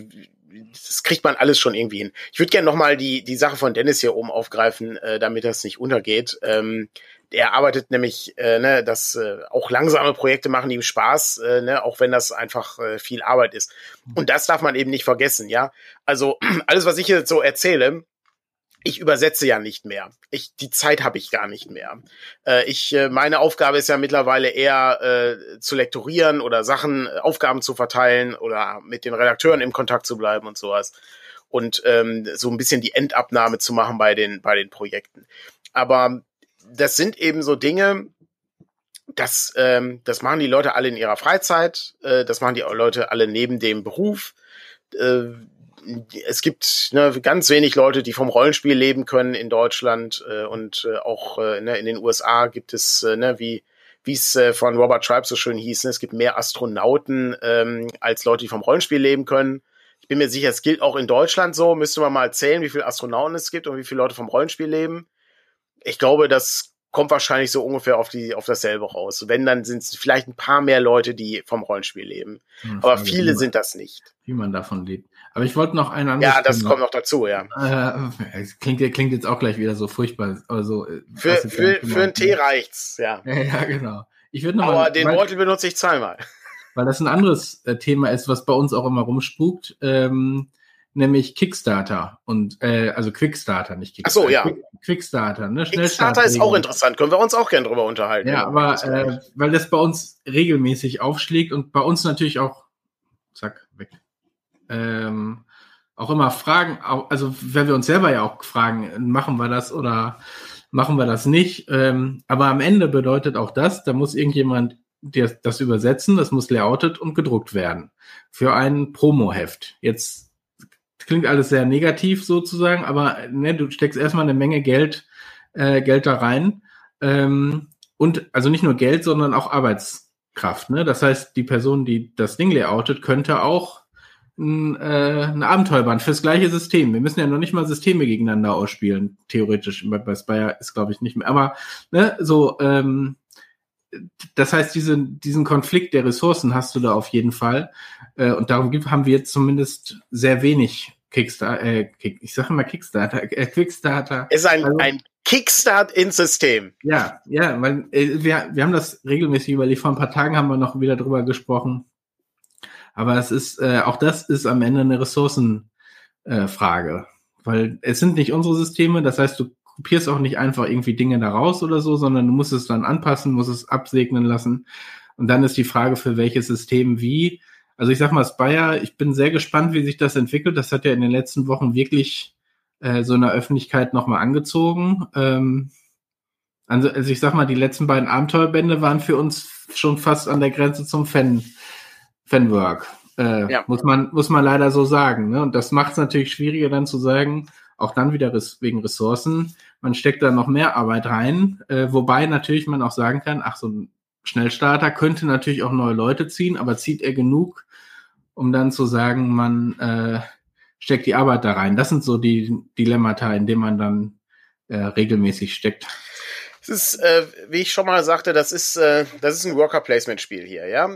das kriegt man alles schon irgendwie hin. Ich würde gerne nochmal die, die Sache von Dennis hier oben aufgreifen, äh, damit das nicht untergeht. Ähm, er arbeitet nämlich, äh, ne, dass äh, auch langsame Projekte machen ihm Spaß, äh, ne, auch wenn das einfach äh, viel Arbeit ist. Und das darf man eben nicht vergessen, ja. Also alles, was ich jetzt so erzähle, ich übersetze ja nicht mehr. Ich, die Zeit habe ich gar nicht mehr. Äh, ich, äh, meine Aufgabe ist ja mittlerweile eher äh, zu lektorieren oder Sachen, äh, Aufgaben zu verteilen oder mit den Redakteuren im Kontakt zu bleiben und sowas. Und ähm, so ein bisschen die Endabnahme zu machen bei den, bei den Projekten. Aber das sind eben so Dinge, das, ähm, das machen die Leute alle in ihrer Freizeit, äh, das machen die Leute alle neben dem Beruf. Äh, es gibt ne, ganz wenig Leute, die vom Rollenspiel leben können in Deutschland äh, und äh, auch äh, ne, in den USA gibt es, äh, ne, wie wie es äh, von Robert Tribe so schön hieß, ne, es gibt mehr Astronauten ähm, als Leute, die vom Rollenspiel leben können. Ich bin mir sicher, es gilt auch in Deutschland so. Müsste man mal zählen, wie viele Astronauten es gibt und wie viele Leute vom Rollenspiel leben. Ich glaube, das kommt wahrscheinlich so ungefähr auf die auf dasselbe raus. Wenn dann sind es vielleicht ein paar mehr Leute, die vom Rollenspiel leben, hm, aber viele sind das nicht. Wie man davon lebt. Aber ich wollte noch ein anderes. Ja, das kommt noch dazu, ja. Äh, klingt, klingt jetzt auch gleich wieder so furchtbar. Also, für für, für einen Tee reicht's, ja. Ja, ja genau. Ich würde noch Aber mal, den Beutel benutze ich zweimal. Weil das ein anderes äh, Thema ist, was bei uns auch immer rumspukt, ähm, nämlich Kickstarter und äh, also Quickstarter, nicht Kickstarter. Ach so, ja. Quick, Quickstarter, ne? Kickstarter ist auch interessant, können wir uns auch gerne drüber unterhalten. Ja, aber äh, weil das bei uns regelmäßig aufschlägt und bei uns natürlich auch, zack, ähm, auch immer fragen, also wenn wir uns selber ja auch fragen, machen wir das oder machen wir das nicht. Ähm, aber am Ende bedeutet auch das, da muss irgendjemand dir das übersetzen, das muss layoutet und gedruckt werden für ein Promo-Heft. Jetzt klingt alles sehr negativ sozusagen, aber ne, du steckst erstmal eine Menge Geld, äh, Geld da rein. Ähm, und also nicht nur Geld, sondern auch Arbeitskraft. Ne? Das heißt, die Person, die das Ding layoutet, könnte auch ein, äh, ein Abenteuerband fürs gleiche System. Wir müssen ja noch nicht mal Systeme gegeneinander ausspielen, theoretisch. Bei, bei Spire ist, glaube ich, nicht mehr. Aber ne, so, ähm, das heißt, diese, diesen Konflikt der Ressourcen hast du da auf jeden Fall. Äh, und darum gibt, haben wir jetzt zumindest sehr wenig Kickstarter, äh, Kick, ich sage immer Kickstarter, äh, Quickstarter. Ist ein, also, ein Kickstart ins System. Ja, ja, weil äh, wir, wir haben das regelmäßig überlegt. Vor ein paar Tagen haben wir noch wieder drüber gesprochen aber es ist, äh, auch das ist am Ende eine Ressourcenfrage. Äh, weil es sind nicht unsere Systeme, das heißt, du kopierst auch nicht einfach irgendwie Dinge da raus oder so, sondern du musst es dann anpassen, musst es absegnen lassen. Und dann ist die Frage, für welches System wie. Also ich sag mal, Spire, ich bin sehr gespannt, wie sich das entwickelt. Das hat ja in den letzten Wochen wirklich äh, so in der Öffentlichkeit nochmal angezogen. Ähm, also, also ich sag mal, die letzten beiden Abenteuerbände waren für uns schon fast an der Grenze zum Fan, Fanwork. Äh, ja. Muss man, muss man leider so sagen. Ne? Und das macht es natürlich schwieriger dann zu sagen, auch dann wieder res wegen Ressourcen. Man steckt da noch mehr Arbeit rein, äh, wobei natürlich man auch sagen kann, ach, so ein Schnellstarter, könnte natürlich auch neue Leute ziehen, aber zieht er genug, um dann zu sagen, man äh, steckt die Arbeit da rein? Das sind so die Dilemmata, in denen man dann äh, regelmäßig steckt. Es ist, äh, wie ich schon mal sagte, das ist, äh, das ist ein Worker-Placement-Spiel hier, ja.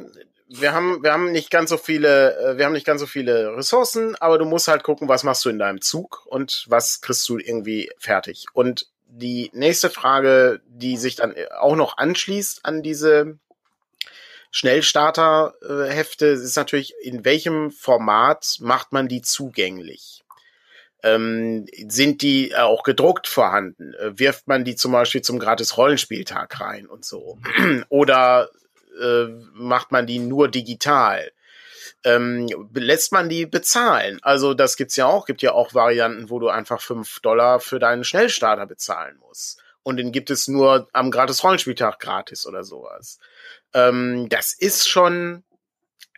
Wir haben, wir haben nicht ganz so viele, äh, wir haben nicht ganz so viele Ressourcen, aber du musst halt gucken, was machst du in deinem Zug und was kriegst du irgendwie fertig. Und die nächste Frage, die sich dann auch noch anschließt an diese Schnellstarter-Hefte, ist natürlich, in welchem Format macht man die zugänglich? Ähm, sind die auch gedruckt vorhanden? Wirft man die zum Beispiel zum gratis Rollenspieltag rein und so? Oder äh, macht man die nur digital? ähm, lässt man die bezahlen. Also das gibt's ja auch, gibt ja auch Varianten, wo du einfach fünf Dollar für deinen Schnellstarter bezahlen musst. Und den gibt es nur am gratis Rollenspieltag gratis oder sowas. Ähm, das ist schon,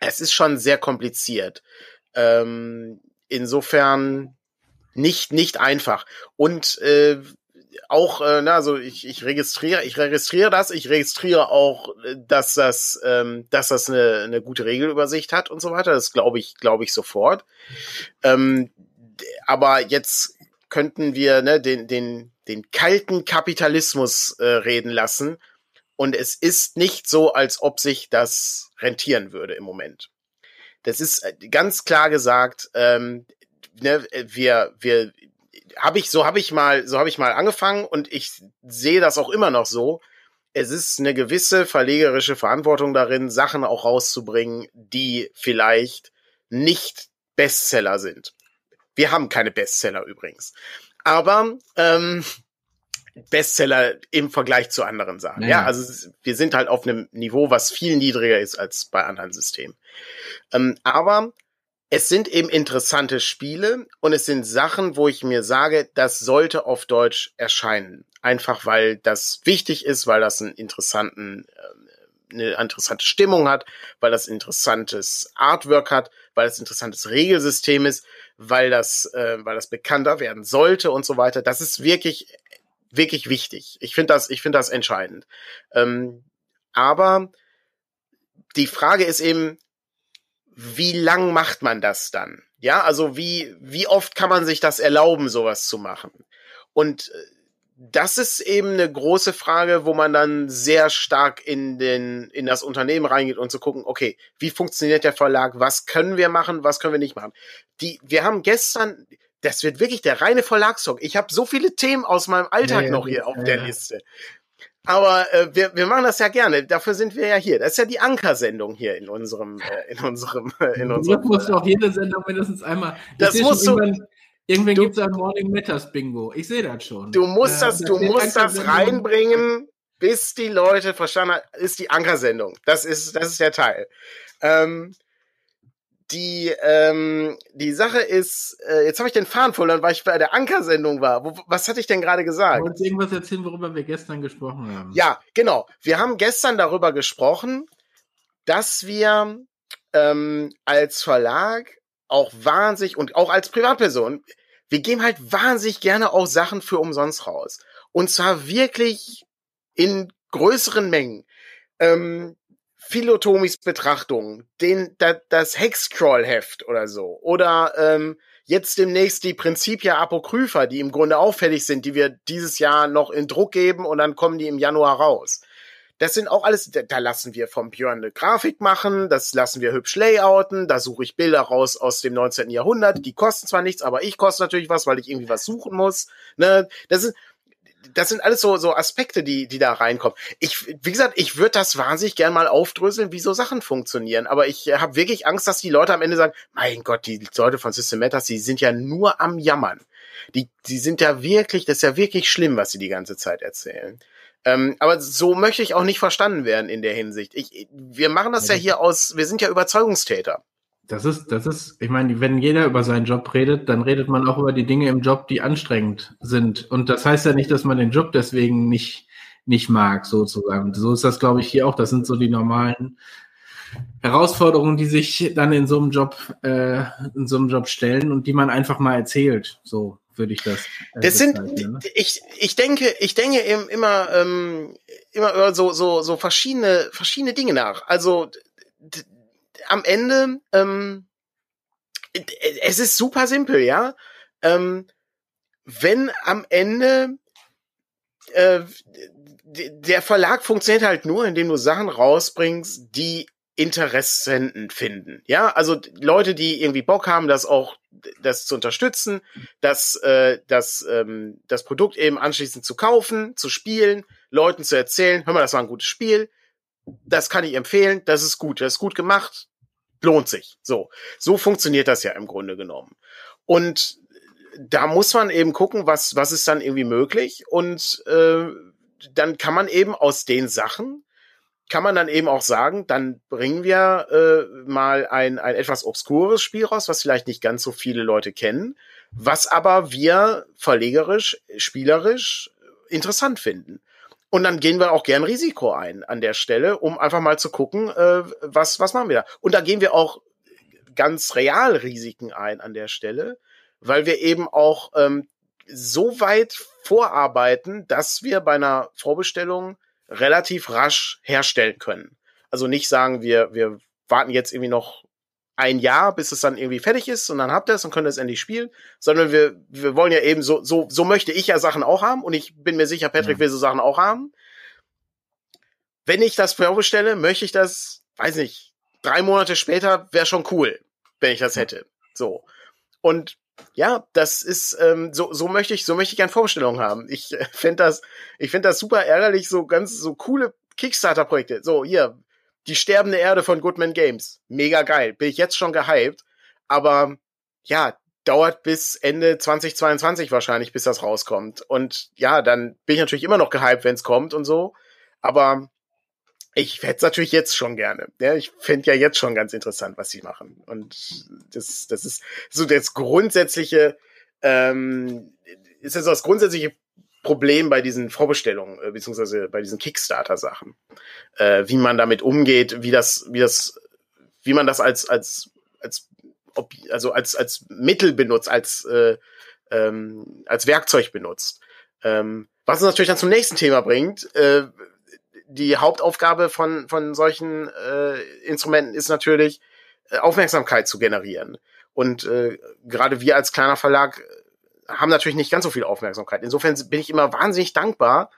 es ist schon sehr kompliziert. Ähm, insofern nicht, nicht einfach. Und äh, auch, äh, na, also ich, ich registriere, ich registriere das, ich registriere auch, äh, dass das, ähm, dass das eine, eine gute Regelübersicht hat und so weiter. Das glaube ich, glaube ich sofort. Ähm, aber jetzt könnten wir ne, den, den, den kalten Kapitalismus äh, reden lassen. Und es ist nicht so, als ob sich das rentieren würde im Moment. Das ist äh, ganz klar gesagt, ähm, ne, wir, wir, habe ich, so habe ich mal, so habe ich mal angefangen und ich sehe das auch immer noch so. Es ist eine gewisse verlegerische Verantwortung darin, Sachen auch rauszubringen, die vielleicht nicht Bestseller sind. Wir haben keine Bestseller übrigens. Aber ähm, Bestseller im Vergleich zu anderen Sachen. Naja. Ja, also wir sind halt auf einem Niveau, was viel niedriger ist als bei anderen Systemen. Ähm, aber es sind eben interessante Spiele und es sind Sachen, wo ich mir sage, das sollte auf Deutsch erscheinen. Einfach weil das wichtig ist, weil das einen interessanten, äh, eine interessante Stimmung hat, weil das interessantes Artwork hat, weil das interessantes Regelsystem ist, weil das, äh, weil das bekannter werden sollte und so weiter. Das ist wirklich, wirklich wichtig. Ich finde das, ich finde das entscheidend. Ähm, aber die Frage ist eben, wie lang macht man das dann? Ja, also wie, wie oft kann man sich das erlauben, sowas zu machen? Und äh, das ist eben eine große Frage, wo man dann sehr stark in den, in das Unternehmen reingeht und zu gucken, okay, wie funktioniert der Verlag? Was können wir machen? Was können wir nicht machen? Die, wir haben gestern, das wird wirklich der reine Verlagstalk. Ich habe so viele Themen aus meinem Alltag ja, noch hier ja, auf der Liste. Aber äh, wir, wir machen das ja gerne. Dafür sind wir ja hier. Das ist ja die Ankersendung hier in unserem, äh, in unserem, äh, in unserem. Du musst auch jede Sendung mindestens einmal. Das musst du. Irgendwann, gibt es ein Morning Matters Bingo. Ich sehe das schon. Du musst äh, das, du musst das reinbringen, bis die Leute verstanden haben, ist die Ankersendung. Das ist, das ist der Teil. Ähm, die, ähm, die Sache ist, äh, jetzt habe ich den Faden verloren, weil ich bei der Ankersendung war. Wo, was hatte ich denn gerade gesagt? Du wolltest irgendwas erzählen, worüber wir gestern gesprochen haben. Ja, genau. Wir haben gestern darüber gesprochen, dass wir ähm, als Verlag auch wahnsinnig und auch als Privatperson, wir geben halt wahnsinnig gerne auch Sachen für umsonst raus. Und zwar wirklich in größeren Mengen. Ähm, Philotomis Betrachtung, den, da, das Hexcrawl-Heft oder so. Oder ähm, jetzt demnächst die Prinzipia Apokrypha, die im Grunde auffällig sind, die wir dieses Jahr noch in Druck geben und dann kommen die im Januar raus. Das sind auch alles, da, lassen wir vom Björn eine Grafik machen, das lassen wir hübsch layouten, da suche ich Bilder raus aus dem 19. Jahrhundert, die kosten zwar nichts, aber ich koste natürlich was, weil ich irgendwie was suchen muss. Ne? Das ist, das sind alles so, so Aspekte, die, die da reinkommen. Ich, wie gesagt, ich würde das wahnsinnig gern mal aufdröseln, wie so Sachen funktionieren. Aber ich habe wirklich Angst, dass die Leute am Ende sagen, mein Gott, die Leute von System Matters, die sind ja nur am Jammern. Die, die sind ja wirklich, das ist ja wirklich schlimm, was sie die ganze Zeit erzählen. Ähm, aber so möchte ich auch nicht verstanden werden in der Hinsicht. Ich, wir machen das ja hier aus, wir sind ja Überzeugungstäter. Das ist, das ist, ich meine, wenn jeder über seinen Job redet, dann redet man auch über die Dinge im Job, die anstrengend sind. Und das heißt ja nicht, dass man den Job deswegen nicht, nicht mag, sozusagen. So ist das, glaube ich, hier auch. Das sind so die normalen Herausforderungen, die sich dann in so einem Job, äh, in so einem Job stellen und die man einfach mal erzählt. So würde ich das. Äh, das sind, ne? ich, ich denke, ich denke eben immer, ähm, immer über so, so, so verschiedene, verschiedene Dinge nach. Also am Ende, ähm, es ist super simpel, ja. Ähm, wenn am Ende äh, der Verlag funktioniert halt nur, indem du Sachen rausbringst, die Interessenten finden. Ja, also Leute, die irgendwie Bock haben, das auch das zu unterstützen, das, äh, das, ähm, das Produkt eben anschließend zu kaufen, zu spielen, Leuten zu erzählen, hör mal, das war ein gutes Spiel, das kann ich empfehlen, das ist gut, das ist gut gemacht, lohnt sich. So, so funktioniert das ja im Grunde genommen. Und da muss man eben gucken, was, was ist dann irgendwie möglich. Und äh, dann kann man eben aus den Sachen, kann man dann eben auch sagen, dann bringen wir äh, mal ein, ein etwas obskures Spiel raus, was vielleicht nicht ganz so viele Leute kennen, was aber wir verlegerisch, spielerisch interessant finden. Und dann gehen wir auch gern Risiko ein an der Stelle, um einfach mal zu gucken, äh, was, was machen wir da. Und da gehen wir auch ganz real Risiken ein an der Stelle weil wir eben auch ähm, so weit vorarbeiten, dass wir bei einer Vorbestellung relativ rasch herstellen können. Also nicht sagen, wir, wir warten jetzt irgendwie noch ein Jahr, bis es dann irgendwie fertig ist und dann habt ihr es und könnt es endlich spielen, sondern wir, wir wollen ja eben so, so, so möchte ich ja Sachen auch haben und ich bin mir sicher, Patrick ja. will so Sachen auch haben. Wenn ich das vorbestelle, möchte ich das, weiß nicht, drei Monate später wäre schon cool, wenn ich das hätte. So. Und ja, das ist ähm, so so möchte ich so möchte ich gern Vorstellungen haben. Ich äh, finde das ich finde das super ärgerlich so ganz so coole Kickstarter Projekte. So hier die sterbende Erde von Goodman Games. Mega geil. Bin ich jetzt schon gehypt, aber ja, dauert bis Ende 2022 wahrscheinlich, bis das rauskommt. Und ja, dann bin ich natürlich immer noch gehypt, wenn es kommt und so, aber ich hätte es natürlich jetzt schon gerne. Ja, ich fände ja jetzt schon ganz interessant, was sie machen. Und das, das ist so das grundsätzliche, ähm, ist das das grundsätzliche Problem bei diesen Vorbestellungen, äh, beziehungsweise bei diesen Kickstarter-Sachen. Äh, wie man damit umgeht, wie das, wie das, wie man das als, als, als, ob, also als, als Mittel benutzt, als, äh, ähm, als Werkzeug benutzt. Ähm, was uns natürlich dann zum nächsten Thema bringt, äh, die Hauptaufgabe von, von solchen äh, Instrumenten ist natürlich, äh, Aufmerksamkeit zu generieren. Und äh, gerade wir als kleiner Verlag haben natürlich nicht ganz so viel Aufmerksamkeit. Insofern bin ich immer wahnsinnig dankbar,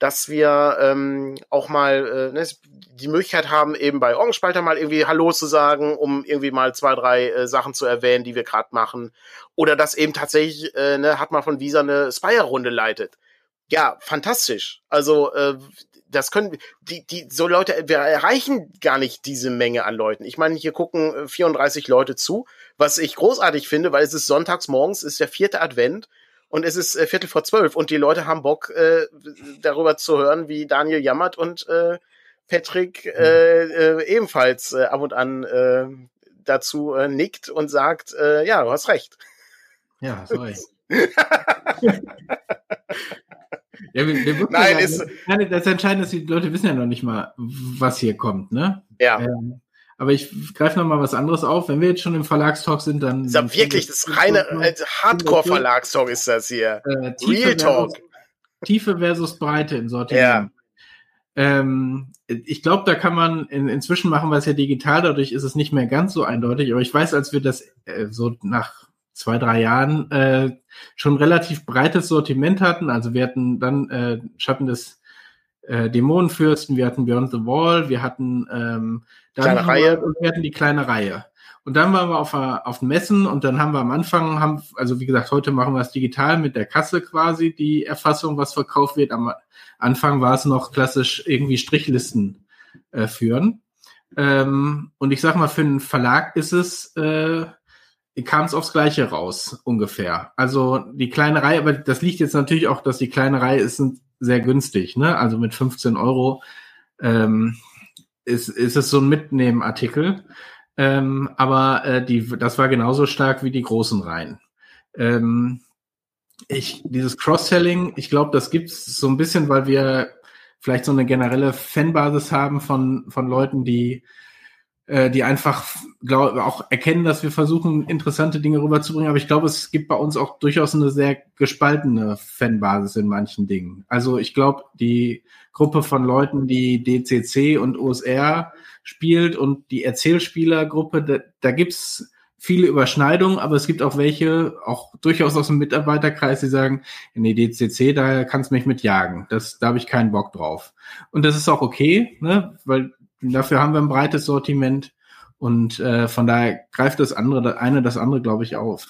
dass wir ähm, auch mal äh, ne, die Möglichkeit haben, eben bei Orgenspalter mal irgendwie Hallo zu sagen, um irgendwie mal zwei, drei äh, Sachen zu erwähnen, die wir gerade machen. Oder dass eben tatsächlich, äh, ne, hat man von Visa eine Spire-Runde leitet. Ja, fantastisch. Also äh, das können die die so Leute wir erreichen gar nicht diese Menge an Leuten. Ich meine, hier gucken 34 äh, Leute zu, was ich großartig finde, weil es ist sonntags morgens, ist der vierte Advent und es ist äh, Viertel vor zwölf und die Leute haben Bock äh, darüber zu hören, wie Daniel jammert und äh, Patrick äh, äh, ebenfalls äh, ab und an äh, dazu äh, nickt und sagt, äh, ja, du hast recht. Ja, sorry. Ja, wir, wir Nein, ja, ist, das Entscheidende ist, die Leute wissen ja noch nicht mal, was hier kommt, ne? Ja. Ähm, aber ich greife noch mal was anderes auf. Wenn wir jetzt schon im Verlagstalk sind, dann. Ist ja wirklich das reine äh, Hardcore-Verlagstalk ist das hier. Äh, Real Talk. Versus, Tiefe versus Breite im Sortiment. Ja. Ähm, ich glaube, da kann man in, inzwischen machen wir es ja digital, dadurch ist es nicht mehr ganz so eindeutig. Aber ich weiß, als wir das äh, so nach zwei, drei Jahren äh, schon relativ breites Sortiment hatten. Also wir hatten dann äh, Schatten des äh, Dämonenfürsten, wir hatten Beyond the Wall, wir hatten ähm, dann kleine Reihe und wir hatten die kleine Reihe. Und dann waren wir auf, auf Messen und dann haben wir am Anfang, haben, also wie gesagt, heute machen wir es digital mit der Kasse quasi, die Erfassung, was verkauft wird. Am Anfang war es noch klassisch irgendwie Strichlisten äh, führen. Ähm, und ich sag mal, für einen Verlag ist es äh, kam es aufs Gleiche raus, ungefähr. Also die kleine Reihe, aber das liegt jetzt natürlich auch, dass die kleine Reihe ist sehr günstig, ne? Also mit 15 Euro ähm, ist, ist es so ein Mitnehmen-Artikel. Ähm, aber äh, die, das war genauso stark wie die großen Reihen. Ähm, ich, dieses Cross-Selling, ich glaube, das gibt's so ein bisschen, weil wir vielleicht so eine generelle Fanbasis haben von, von Leuten, die äh, die einfach glaub, auch erkennen, dass wir versuchen, interessante Dinge rüberzubringen. Aber ich glaube, es gibt bei uns auch durchaus eine sehr gespaltene Fanbasis in manchen Dingen. Also ich glaube, die Gruppe von Leuten, die DCC und OSR spielt und die Erzählspielergruppe, da, da gibt's viele Überschneidungen, aber es gibt auch welche, auch durchaus aus dem Mitarbeiterkreis, die sagen, nee, DCC, da kannst du mich mit jagen. Das, da habe ich keinen Bock drauf. Und das ist auch okay, ne? weil dafür haben wir ein breites Sortiment und äh, von daher greift das andere, das eine das andere, glaube ich, auf.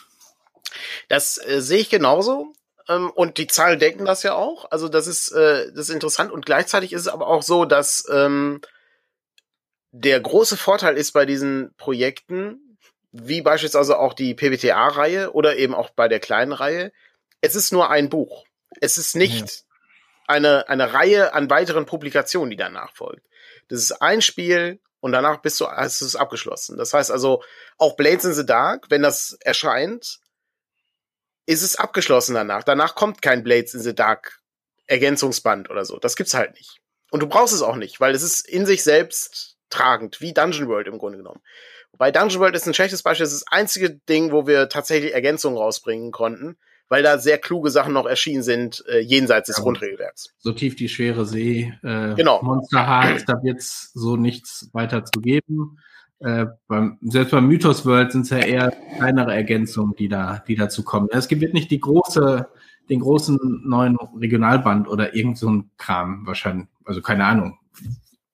Das äh, sehe ich genauso. Ähm, und die Zahlen denken das ja auch. Also das ist, äh, das ist interessant. Und gleichzeitig ist es aber auch so, dass ähm, der große Vorteil ist bei diesen Projekten, wie beispielsweise auch die PBTA-Reihe oder eben auch bei der kleinen Reihe, es ist nur ein Buch. Es ist nicht ja. eine, eine Reihe an weiteren Publikationen, die danach folgt. Das ist ein Spiel und danach bist du, es ist abgeschlossen. Das heißt also, auch Blades in the Dark, wenn das erscheint, ist es abgeschlossen danach. Danach kommt kein Blades in the Dark Ergänzungsband oder so. Das gibt's halt nicht. Und du brauchst es auch nicht, weil es ist in sich selbst tragend, wie Dungeon World im Grunde genommen. Bei Dungeon World ist ein schlechtes Beispiel. Das ist das einzige Ding, wo wir tatsächlich Ergänzungen rausbringen konnten, weil da sehr kluge Sachen noch erschienen sind, äh, jenseits des ja, Grundregelwerks. So tief die schwere See. Äh, genau. Monster Hearts, da wird's so nichts weiter zu geben. Äh, beim, selbst beim Mythos World sind es ja eher kleinere Ergänzungen, die da, die dazu kommen. Es gibt nicht die große, den großen neuen Regionalband oder irgend so ein Kram wahrscheinlich. Also keine Ahnung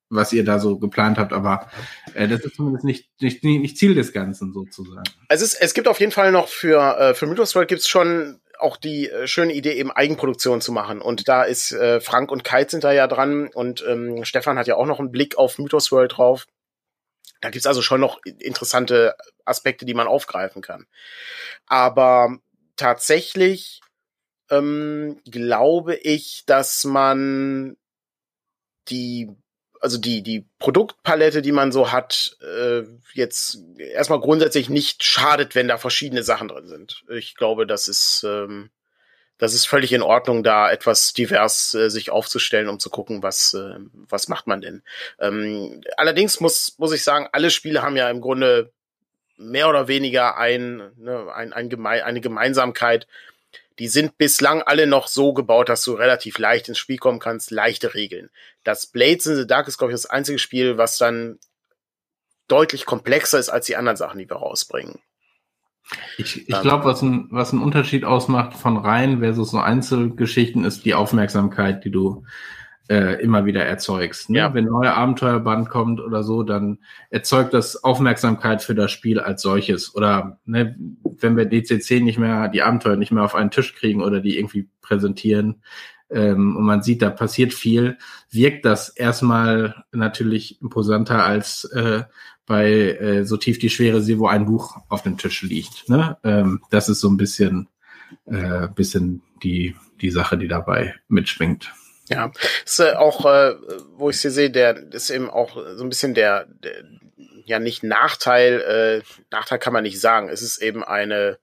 was ihr da so geplant habt, aber äh, das ist zumindest nicht, nicht, nicht Ziel des Ganzen sozusagen. Es, ist, es gibt auf jeden Fall noch für, äh, für Mythos World gibt's schon auch die äh, schöne Idee, eben Eigenproduktion zu machen. Und da ist äh, Frank und Kite sind da ja dran und ähm, Stefan hat ja auch noch einen Blick auf Mythos World drauf. Da gibt's also schon noch interessante Aspekte, die man aufgreifen kann. Aber tatsächlich ähm, glaube ich, dass man die also die, die Produktpalette, die man so hat, äh, jetzt erstmal grundsätzlich nicht schadet, wenn da verschiedene Sachen drin sind. Ich glaube, das ist, ähm, das ist völlig in Ordnung, da etwas divers äh, sich aufzustellen, um zu gucken, was, äh, was macht man denn. Ähm, allerdings muss, muss ich sagen, alle Spiele haben ja im Grunde mehr oder weniger ein, ne, ein, ein geme eine Gemeinsamkeit, die sind bislang alle noch so gebaut, dass du relativ leicht ins Spiel kommen kannst, leichte Regeln. Das Blades in the Dark ist, glaube ich, das einzige Spiel, was dann deutlich komplexer ist als die anderen Sachen, die wir rausbringen. Ich, ich ähm, glaube, was ein, was ein Unterschied ausmacht von Reihen versus so Einzelgeschichten, ist die Aufmerksamkeit, die du äh, immer wieder erzeugst. Ne? Ja. Wenn ein neuer Abenteuerband kommt oder so, dann erzeugt das Aufmerksamkeit für das Spiel als solches. Oder ne, wenn wir DCC nicht mehr, die Abenteuer nicht mehr auf einen Tisch kriegen oder die irgendwie präsentieren, ähm, und man sieht, da passiert viel, wirkt das erstmal natürlich imposanter als äh, bei äh, so tief die schwere See, wo ein Buch auf dem Tisch liegt. Ne? Ähm, das ist so ein bisschen, äh, bisschen die, die Sache, die dabei mitschwingt. Ja, ist äh, auch, äh, wo ich sie sehe, der ist eben auch so ein bisschen der, der ja nicht Nachteil, äh, Nachteil kann man nicht sagen. Es ist eben eine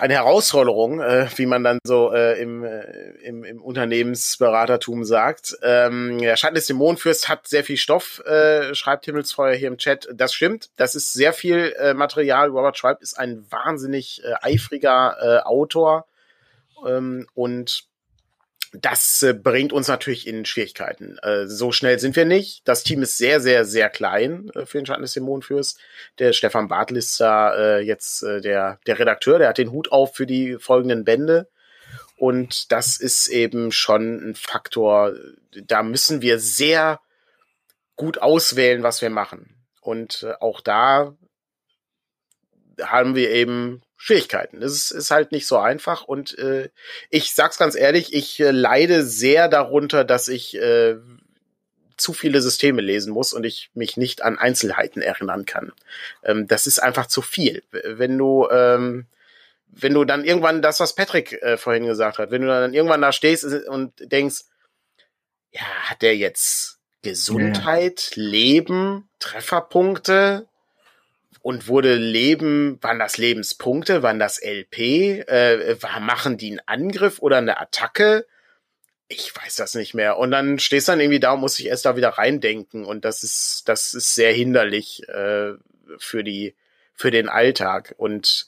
eine Herausforderung, äh, wie man dann so äh, im, äh, im, im Unternehmensberatertum sagt. Ähm, der Schatten des Dämonenfürst hat sehr viel Stoff, äh, schreibt Himmelsfeuer hier im Chat. Das stimmt. Das ist sehr viel äh, Material. Robert Schweib ist ein wahnsinnig äh, eifriger äh, Autor. Ähm, und das äh, bringt uns natürlich in Schwierigkeiten. Äh, so schnell sind wir nicht. Das Team ist sehr, sehr, sehr klein äh, für den Schatten des Dämonenfürs. Der Stefan Bartel ist da äh, jetzt äh, der, der Redakteur, der hat den Hut auf für die folgenden Bände. Und das ist eben schon ein Faktor, da müssen wir sehr gut auswählen, was wir machen. Und äh, auch da haben wir eben Schwierigkeiten. Es ist, ist halt nicht so einfach und äh, ich sag's ganz ehrlich, ich äh, leide sehr darunter, dass ich äh, zu viele Systeme lesen muss und ich mich nicht an Einzelheiten erinnern kann. Ähm, das ist einfach zu viel. Wenn du ähm, wenn du dann irgendwann das, was Patrick äh, vorhin gesagt hat, wenn du dann irgendwann da stehst und denkst, ja, hat der jetzt Gesundheit, ja. Leben, Trefferpunkte, und wurde Leben, waren das Lebenspunkte, waren das LP, äh, machen die einen Angriff oder eine Attacke? ich weiß das nicht mehr. Und dann stehst du dann irgendwie da und musst dich erst da wieder reindenken. Und das ist, das ist sehr hinderlich äh, für die, für den Alltag. Und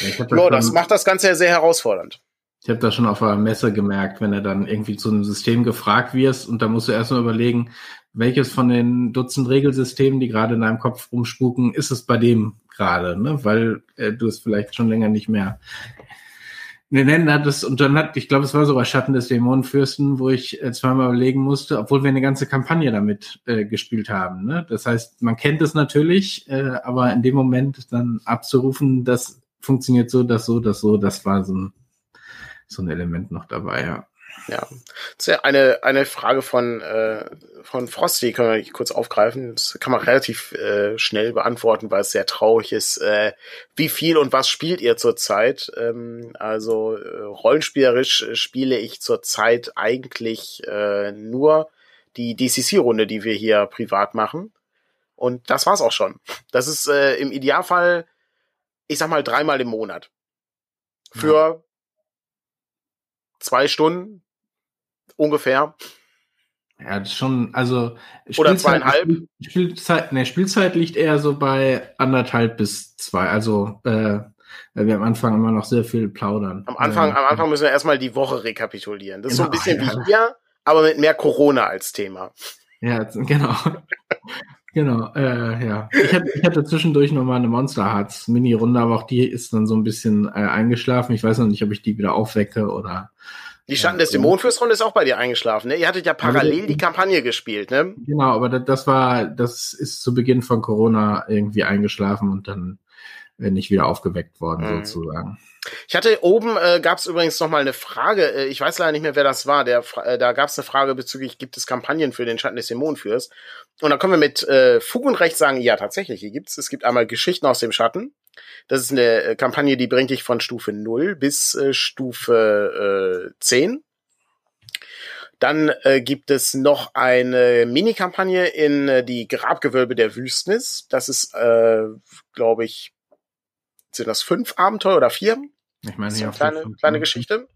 ja, das, das macht das Ganze ja sehr herausfordernd. Ich habe das schon auf einer Messe gemerkt, wenn er dann irgendwie zu einem System gefragt wirst und da musst du erstmal überlegen, welches von den Dutzend Regelsystemen, die gerade in deinem Kopf umspuken, ist es bei dem gerade, ne? Weil äh, du es vielleicht schon länger nicht mehr nennen hat es, und dann hat, ich glaube, es war sogar Schatten des Dämonenfürsten, wo ich äh, zweimal überlegen musste, obwohl wir eine ganze Kampagne damit äh, gespielt haben. Ne? Das heißt, man kennt es natürlich, äh, aber in dem Moment dann abzurufen, das funktioniert so, das so, das so, das war so ein, so ein Element noch dabei, ja. Ja, eine, eine Frage von, äh, von Frosty, können wir kurz aufgreifen. Das kann man relativ äh, schnell beantworten, weil es sehr traurig ist. Äh, wie viel und was spielt ihr zurzeit? Ähm, also äh, rollenspielerisch spiele ich zurzeit eigentlich äh, nur die DCC-Runde, die wir hier privat machen. Und das war's auch schon. Das ist äh, im Idealfall, ich sag mal, dreimal im Monat. Für ja. zwei Stunden, ungefähr. Ja, das ist schon, also oder zweieinhalb. Spielzeit, ne, Spielzeit liegt eher so bei anderthalb bis zwei. Also äh, weil wir am Anfang immer noch sehr viel plaudern. Am Anfang, äh, am Anfang müssen wir erstmal die Woche rekapitulieren. Das genau, ist so ein bisschen ja. wie hier, aber mit mehr Corona als Thema. Ja, genau. genau, äh, ja. Ich hatte, ich hatte zwischendurch noch mal eine Monster Hearts Mini-Runde, aber auch die ist dann so ein bisschen äh, eingeschlafen. Ich weiß noch nicht, ob ich die wieder aufwecke oder die Schatten ja, des Dämonenfürsten ist auch bei dir eingeschlafen, ne? Ihr hattet ja parallel die Kampagne gespielt, ne? Genau, aber das war, das ist zu Beginn von Corona irgendwie eingeschlafen und dann äh, nicht wieder aufgeweckt worden, mhm. sozusagen. Ich hatte oben äh, gab es übrigens noch mal eine Frage. Äh, ich weiß leider nicht mehr, wer das war. Der, äh, da gab es eine Frage bezüglich: Gibt es Kampagnen für den Schatten des Dämonenfürs? Und da können wir mit äh, Fug und Recht sagen: Ja, tatsächlich, hier gibt's. Es gibt einmal Geschichten aus dem Schatten. Das ist eine äh, Kampagne, die bringt dich von Stufe 0 bis äh, Stufe äh, 10. Dann äh, gibt es noch eine Mini-Kampagne in äh, die Grabgewölbe der Wüstnis. Das ist, äh, glaube ich, sind das fünf Abenteuer oder vier? Ich meine, ja, kleine, fünf, kleine Geschichte.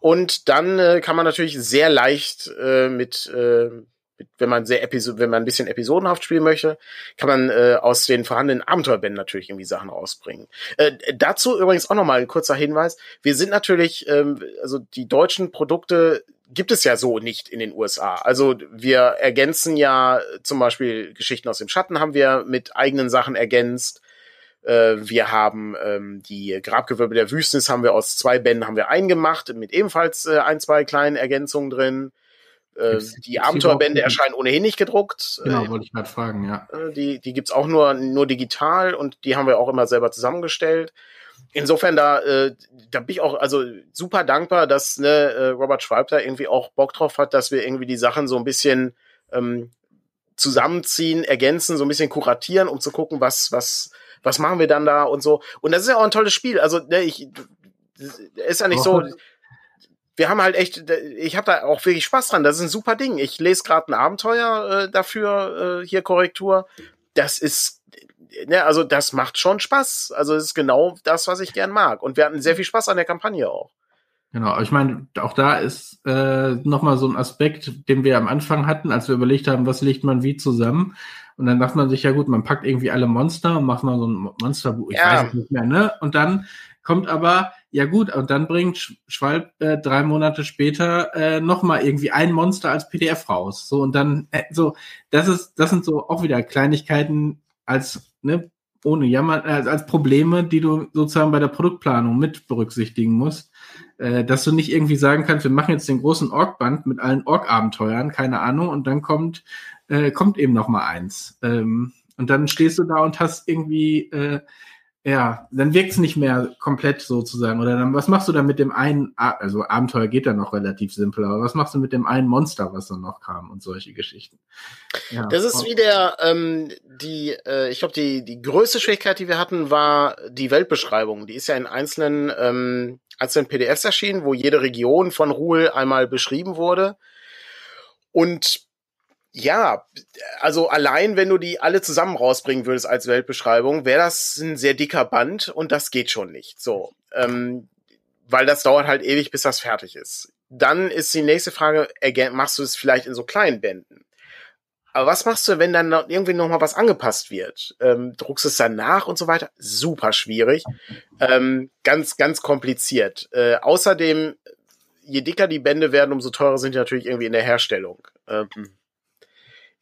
Und dann äh, kann man natürlich sehr leicht äh, mit äh, wenn man sehr Episo wenn man ein bisschen episodenhaft spielen möchte, kann man äh, aus den vorhandenen Abenteuerbänden natürlich irgendwie Sachen rausbringen. Äh, dazu übrigens auch nochmal ein kurzer Hinweis. Wir sind natürlich, ähm, also die deutschen Produkte gibt es ja so nicht in den USA. Also wir ergänzen ja zum Beispiel Geschichten aus dem Schatten haben wir mit eigenen Sachen ergänzt. Äh, wir haben ähm, die Grabgewölbe der Wüstnis haben wir aus zwei Bänden haben wir eingemacht mit ebenfalls äh, ein zwei kleinen Ergänzungen drin. Äh, die Abenteuerbände erscheinen ohnehin nicht gedruckt. Genau, äh, wollte ich gerade fragen, ja. Äh, die, die gibt's auch nur, nur digital und die haben wir auch immer selber zusammengestellt. Insofern da, äh, da bin ich auch also super dankbar, dass ne, Robert Schwalb da irgendwie auch Bock drauf hat, dass wir irgendwie die Sachen so ein bisschen ähm, zusammenziehen, ergänzen, so ein bisschen kuratieren, um zu gucken, was, was, was machen wir dann da und so. Und das ist ja auch ein tolles Spiel. Also, ne, ich ist ja nicht so, wir haben halt echt, ich habe da auch wirklich Spaß dran. Das ist ein super Ding. Ich lese gerade ein Abenteuer äh, dafür, äh, hier Korrektur. Das ist, ne, also das macht schon Spaß. Also es ist genau das, was ich gern mag. Und wir hatten sehr viel Spaß an der Kampagne auch. Genau, ich meine, auch da ist äh, nochmal so ein Aspekt, den wir am Anfang hatten, als wir überlegt haben, was legt man wie zusammen. Und dann dachte man sich, ja gut, man packt irgendwie alle Monster und macht mal so ein Monsterbuch, ich ja. weiß es nicht mehr, ne? Und dann kommt aber, ja gut, und dann bringt Schwalb äh, drei Monate später äh, nochmal irgendwie ein Monster als PDF raus. So, und dann, äh, so, das ist, das sind so auch wieder Kleinigkeiten als, ne, ohne Jammer, äh, als Probleme, die du sozusagen bei der Produktplanung mit berücksichtigen musst. Äh, dass du nicht irgendwie sagen kannst, wir machen jetzt den großen Ork-Band mit allen Ork-Abenteuern, keine Ahnung, und dann kommt, äh, kommt eben noch mal eins. Ähm, und dann stehst du da und hast irgendwie äh, ja, dann wirkt's nicht mehr komplett sozusagen. Oder dann, was machst du dann mit dem einen, also Abenteuer geht dann noch relativ simpel, aber was machst du mit dem einen Monster, was dann noch kam und solche Geschichten? Ja. Das ist wie der, ähm, die, äh, ich glaube, die, die größte Schwierigkeit, die wir hatten, war die Weltbeschreibung. Die ist ja in einzelnen, ähm, einzelnen PDFs erschienen, wo jede Region von Ruhl einmal beschrieben wurde. Und ja, also allein wenn du die alle zusammen rausbringen würdest als Weltbeschreibung, wäre das ein sehr dicker Band und das geht schon nicht. So, ähm, weil das dauert halt ewig, bis das fertig ist. dann ist die nächste Frage, machst du es vielleicht in so kleinen Bänden? Aber was machst du, wenn dann irgendwie noch mal was angepasst wird? Ähm, druckst es dann nach und so weiter? Super schwierig. Ähm, ganz, ganz kompliziert. Äh, außerdem, je dicker die Bände werden, umso teurer sind die natürlich irgendwie in der Herstellung. Ähm,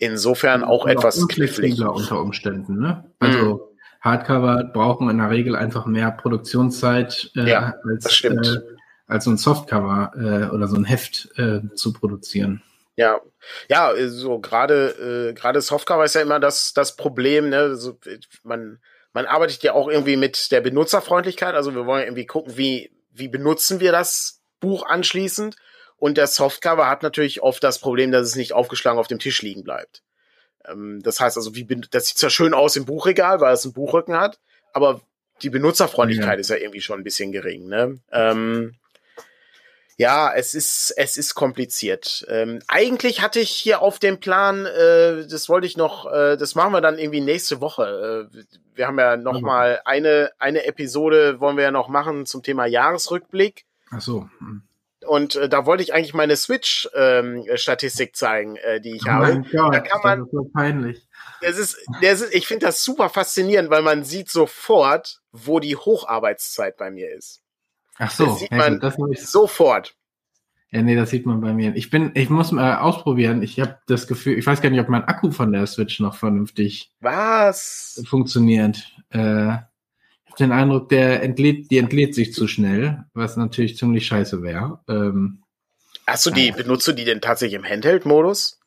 insofern auch etwas knifflig. unter Umständen, ne? Also, mhm. Hardcover brauchen in der Regel einfach mehr Produktionszeit äh, ja, als, äh, als so ein Softcover äh, oder so ein Heft äh, zu produzieren. Ja, ja, so gerade äh, gerade Softcover ist ja immer das das Problem. Ne? So, man man arbeitet ja auch irgendwie mit der Benutzerfreundlichkeit. Also wir wollen irgendwie gucken, wie wie benutzen wir das Buch anschließend. Und der Softcover hat natürlich oft das Problem, dass es nicht aufgeschlagen auf dem Tisch liegen bleibt. Ähm, das heißt also, wie das sieht zwar schön aus im Buchregal, weil es einen Buchrücken hat, aber die Benutzerfreundlichkeit ja. ist ja irgendwie schon ein bisschen gering. Ne? Ähm, ja, es ist, es ist kompliziert. Ähm, eigentlich hatte ich hier auf dem Plan, äh, das wollte ich noch, äh, das machen wir dann irgendwie nächste Woche. Äh, wir haben ja noch mhm. mal eine, eine Episode wollen wir ja noch machen zum Thema Jahresrückblick. Ach so. Mhm. Und äh, da wollte ich eigentlich meine Switch-Statistik ähm, zeigen, äh, die ich oh habe. Gott, da kann man, das ist so peinlich. Das ist, das ist, ich finde das super faszinierend, weil man sieht sofort, wo die Hocharbeitszeit bei mir ist. Ach so, das sieht man das sofort. Ja, nee, das sieht man bei mir. Ich bin, ich muss mal ausprobieren. Ich habe das Gefühl, ich weiß gar nicht, ob mein Akku von der Switch noch vernünftig Was? funktioniert. Äh, den Eindruck, der entlädt, die entlädt sich zu schnell, was natürlich ziemlich scheiße wäre. Ähm, Hast du die, ja. benutzt du die denn tatsächlich im Handheld-Modus?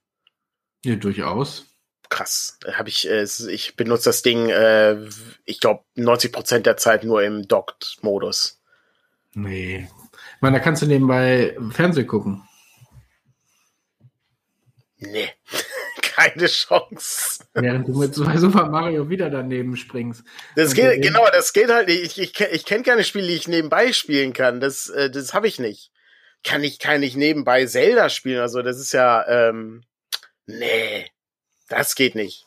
Ja, durchaus. Krass. Habe ich, äh, ich benutze das Ding, äh, ich glaube, 90 Prozent der Zeit nur im Docked-Modus. Nee. Ich meine, da kannst du nebenbei Fernsehen gucken. Nee. Keine Chance. Während du mit Super Mario wieder daneben springst. Das geht, genau, das geht halt nicht. Ich, ich, ich kenne keine Spiele, die ich nebenbei spielen kann. Das, äh, das habe ich nicht. Kann ich, kann ich nebenbei Zelda spielen? Also, das ist ja, ähm, nee, das geht nicht.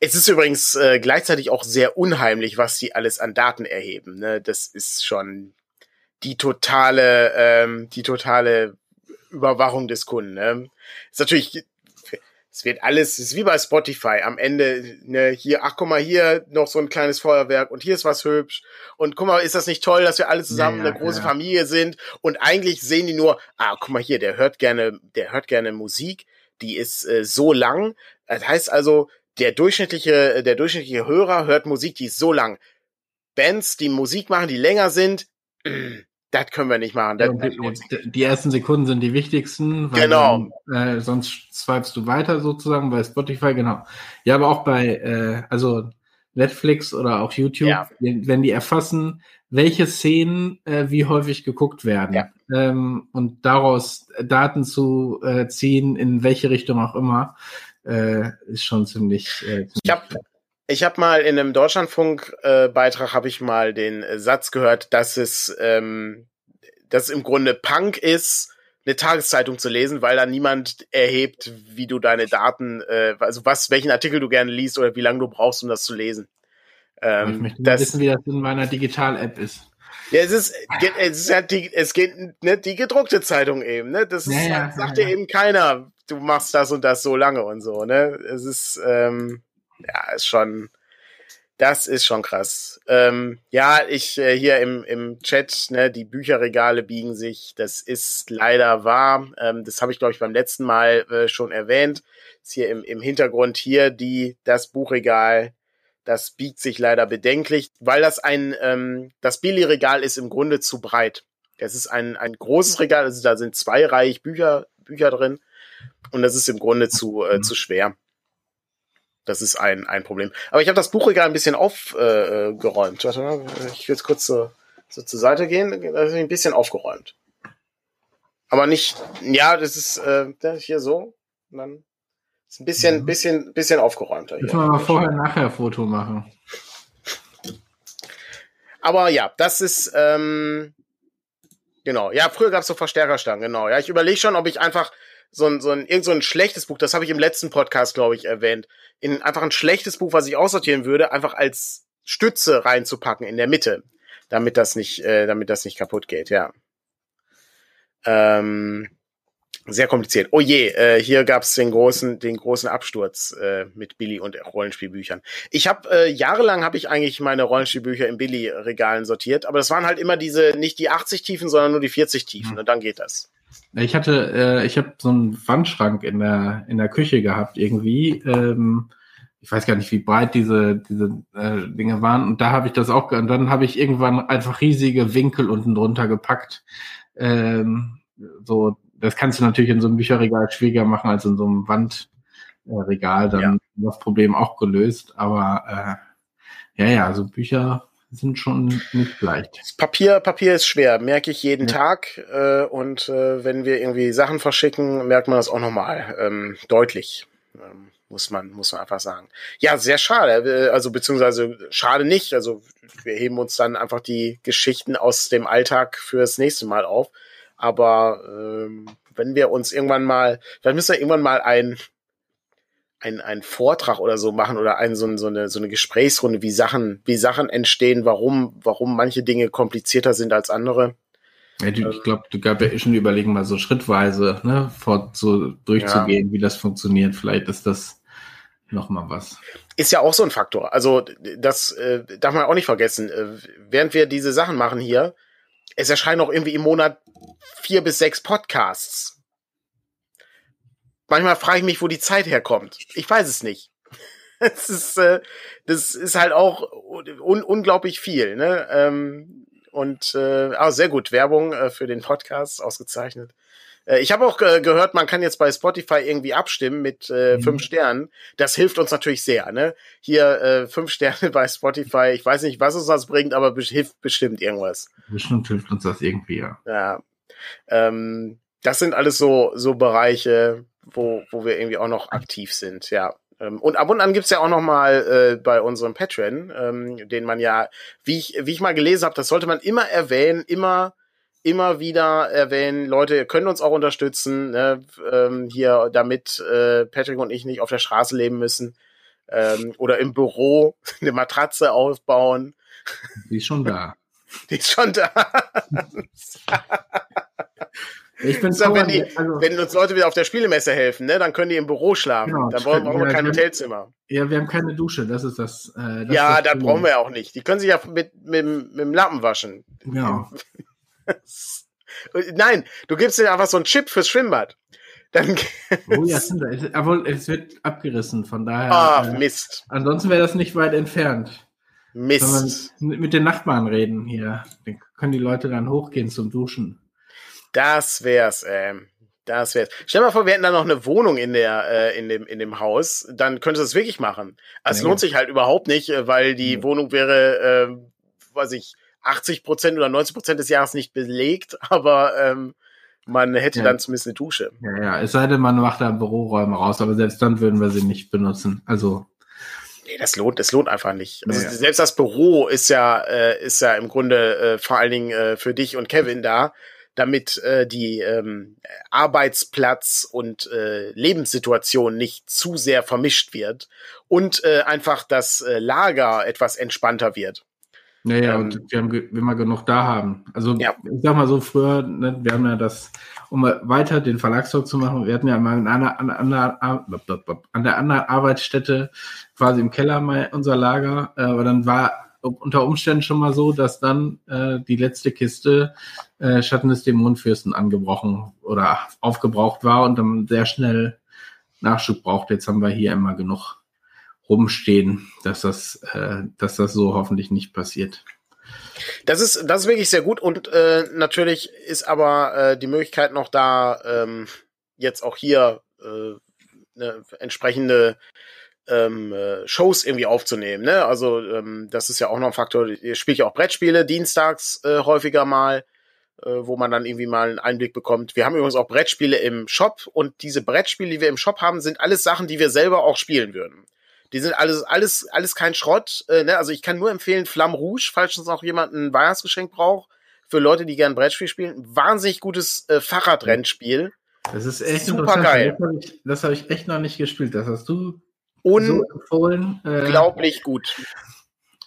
Es ist übrigens äh, gleichzeitig auch sehr unheimlich, was die alles an Daten erheben. Ne? Das ist schon die totale, ähm, die totale Überwachung des Kunden. Ne? Ist natürlich, es wird alles, es ist wie bei Spotify. Am Ende, ne, hier, ach guck mal, hier noch so ein kleines Feuerwerk und hier ist was hübsch. Und guck mal, ist das nicht toll, dass wir alle zusammen ja, ja, eine große ja. Familie sind? Und eigentlich sehen die nur, ah, guck mal hier, der hört gerne, der hört gerne Musik, die ist äh, so lang. Das heißt also, der durchschnittliche, der durchschnittliche Hörer hört Musik, die ist so lang. Bands, die Musik machen, die länger sind, das können wir nicht machen. Das, die, die, ersten Sekunden sind die wichtigsten. genau. Dann, äh, sonst swipest du weiter sozusagen bei Spotify, genau. Ja, aber auch bei, äh, also Netflix oder auch YouTube, ja. wenn die erfassen, welche Szenen äh, wie häufig geguckt werden ja. ähm, und daraus Daten zu äh, ziehen, in welche Richtung auch immer, äh, ist schon ziemlich. Äh, ziemlich ich habe ich habe mal in einem Deutschlandfunk-Beitrag äh, habe ich mal den äh, Satz gehört, dass es, ähm, dass im Grunde Punk ist, eine Tageszeitung zu lesen, weil da niemand erhebt, wie du deine Daten, äh, also was, welchen Artikel du gerne liest oder wie lange du brauchst, um das zu lesen. Ähm, ich möchte das, wissen, wie das in meiner Digital-App ist. Ja, es ist, es ist ja die, es geht ne, die gedruckte Zeitung eben, ne? Das ist, ja, ja, sagt ja, dir eben keiner, du machst das und das so lange und so, ne? Es ist, ähm, ja, ist schon, das ist schon krass. Ähm, ja, ich äh, hier im, im Chat, ne, die Bücherregale biegen sich. Das ist leider wahr. Ähm, das habe ich, glaube ich, beim letzten Mal äh, schon erwähnt. Ist hier im, im Hintergrund hier die, das Buchregal. Das biegt sich leider bedenklich, weil das ein, ähm, das Billy-Regal ist im Grunde zu breit. Das ist ein, ein großes Regal, also da sind zwei Reich Bücher, Bücher drin. Und das ist im Grunde zu, äh, zu schwer. Das ist ein, ein Problem. Aber ich habe das Buchregal ein bisschen aufgeräumt. Äh, Warte mal, ich will jetzt kurz so, so zur Seite gehen. Da ist ein bisschen aufgeräumt. Aber nicht, ja, das ist äh, hier so. Und dann ist ein bisschen, mhm. bisschen, bisschen aufgeräumter. Müssen wir mal vorher nachher Foto machen. Aber ja, das ist, ähm, genau. Ja, früher gab es so Verstärkerstangen, genau. Ja, ich überlege schon, ob ich einfach so ein, so ein, irgend so ein schlechtes Buch, das habe ich im letzten Podcast, glaube ich, erwähnt, in einfach ein schlechtes Buch, was ich aussortieren würde, einfach als Stütze reinzupacken in der Mitte, damit das nicht, äh, damit das nicht kaputt geht, ja. Ähm, Sehr kompliziert. Oh je, äh, hier gab's den großen, den großen Absturz äh, mit Billy und Rollenspielbüchern. Ich habe äh, jahrelang habe ich eigentlich meine Rollenspielbücher in Billy-Regalen sortiert, aber das waren halt immer diese nicht die 80 Tiefen, sondern nur die 40 Tiefen. Mhm. Und dann geht das. Ich hatte, äh, ich habe so einen Wandschrank in der in der Küche gehabt irgendwie. Ähm, ich weiß gar nicht, wie breit diese diese äh, Dinge waren. Und da habe ich das auch. Und dann habe ich irgendwann einfach riesige Winkel unten drunter gepackt. Ähm, so das kannst du natürlich in so einem Bücherregal schwieriger machen als in so einem Wandregal. Dann ja. das Problem auch gelöst. Aber äh, ja, ja, so Bücher sind schon nicht leicht. Papier, Papier ist schwer, merke ich jeden ja. Tag. Äh, und äh, wenn wir irgendwie Sachen verschicken, merkt man das auch nochmal ähm, deutlich. Ähm, muss man, muss man einfach sagen. Ja, sehr schade. Äh, also beziehungsweise schade nicht. Also wir heben uns dann einfach die Geschichten aus dem Alltag fürs nächste Mal auf. Aber ähm, wenn wir uns irgendwann mal, dann müssen wir irgendwann mal ein ein, ein Vortrag oder so machen oder ein, so, so, eine, so eine Gesprächsrunde, wie Sachen, wie Sachen entstehen, warum, warum manche Dinge komplizierter sind als andere. Ja, du, ich glaube, du gab ja eh schon überlegen, mal so schrittweise, ne, vor, so durchzugehen, ja. wie das funktioniert. Vielleicht ist das noch mal was. Ist ja auch so ein Faktor. Also, das äh, darf man auch nicht vergessen. Äh, während wir diese Sachen machen hier, es erscheinen auch irgendwie im Monat vier bis sechs Podcasts. Manchmal frage ich mich, wo die Zeit herkommt. Ich weiß es nicht. Es ist, äh, das ist halt auch un unglaublich viel. Ne? Ähm, und äh, ah, sehr gut, Werbung äh, für den Podcast, ausgezeichnet. Äh, ich habe auch äh, gehört, man kann jetzt bei Spotify irgendwie abstimmen mit äh, mhm. fünf Sternen. Das hilft uns natürlich sehr. Ne? Hier äh, fünf Sterne bei Spotify. Ich weiß nicht, was uns das bringt, aber hilft bestimmt irgendwas. Bestimmt hilft uns das irgendwie, ja. Ja. Ähm, das sind alles so so Bereiche, wo wo wir irgendwie auch noch aktiv sind. Ja. Ähm, und ab und an gibt's ja auch noch mal äh, bei unserem Patreon, ähm, den man ja, wie ich, wie ich mal gelesen habe, das sollte man immer erwähnen, immer immer wieder erwähnen, Leute, ihr könnt uns auch unterstützen, ne, ähm, hier, damit äh, Patrick und ich nicht auf der Straße leben müssen ähm, oder im Büro eine Matratze aufbauen. Die ist schon da. Die ist schon da. Ich bin so, wenn, die, also, wenn uns Leute wieder auf der Spielemesse helfen, ne, dann können die im Büro schlafen. Genau, dann brauchen, brauchen wir kein Hotelzimmer. Ja, wir haben keine Dusche, das ist das. Äh, das ja, da brauchen wir auch nicht. Die können sich ja mit, mit, mit dem Lappen waschen. Genau. Nein, du gibst dir einfach so einen Chip fürs Schwimmbad. Dann oh ja, stimmt. Aber es wird abgerissen, von daher. Ah, äh, Mist. Ansonsten wäre das nicht weit entfernt. Mist. Mit den Nachbarn reden hier. Dann können die Leute dann hochgehen zum Duschen. Das wär's, ähm. Das wär's. Stell dir mal vor, wir hätten da noch eine Wohnung in der, äh, in dem, in dem Haus, dann könntest du das wirklich machen. Also es ja, lohnt sich halt überhaupt nicht, äh, weil die ja. Wohnung wäre, äh, weiß ich, 80 Prozent oder 90 Prozent des Jahres nicht belegt, aber ähm, man hätte ja. dann zumindest eine Dusche. Ja, ja, es sei denn, man macht da Büroräume raus, aber selbst dann würden wir sie nicht benutzen. Also. Nee, das lohnt, das lohnt einfach nicht. Also ja. selbst das Büro ist ja, äh, ist ja im Grunde äh, vor allen Dingen äh, für dich und Kevin da, damit äh, die ähm, Arbeitsplatz und äh, Lebenssituation nicht zu sehr vermischt wird und äh, einfach das äh, Lager etwas entspannter wird. Naja, ähm, und wir haben, wir genug da haben. Also ja. ich sag mal so, früher, ne, wir haben ja das, um weiter den Verlagstalk zu machen, wir hatten ja mal an einer, an, einer, an der anderen Arbeitsstätte quasi im Keller mal unser Lager, äh, aber dann war unter Umständen schon mal so, dass dann äh, die letzte Kiste äh, Schatten des Dämonenfürsten angebrochen oder aufgebraucht war und dann sehr schnell Nachschub braucht. Jetzt haben wir hier immer genug rumstehen, dass das, äh, dass das so hoffentlich nicht passiert. Das ist, das ist wirklich sehr gut und äh, natürlich ist aber äh, die Möglichkeit noch da, ähm, jetzt auch hier äh, eine entsprechende ähm, äh, Shows irgendwie aufzunehmen. Ne? Also ähm, das ist ja auch noch ein Faktor. Ihr spielt ja auch Brettspiele dienstags äh, häufiger mal, äh, wo man dann irgendwie mal einen Einblick bekommt. Wir haben übrigens auch Brettspiele im Shop und diese Brettspiele, die wir im Shop haben, sind alles Sachen, die wir selber auch spielen würden. Die sind alles, alles, alles kein Schrott. Äh, ne? Also ich kann nur empfehlen, Flamme Rouge, falls uns noch jemand ein Weihnachtsgeschenk braucht, für Leute, die gern Brettspiel spielen. Wahnsinnig gutes äh, Fahrradrennspiel. Das ist echt super geil. Das habe ich, hab ich, echt noch nicht gespielt. Das hast du So. Äh, unglaublich gut.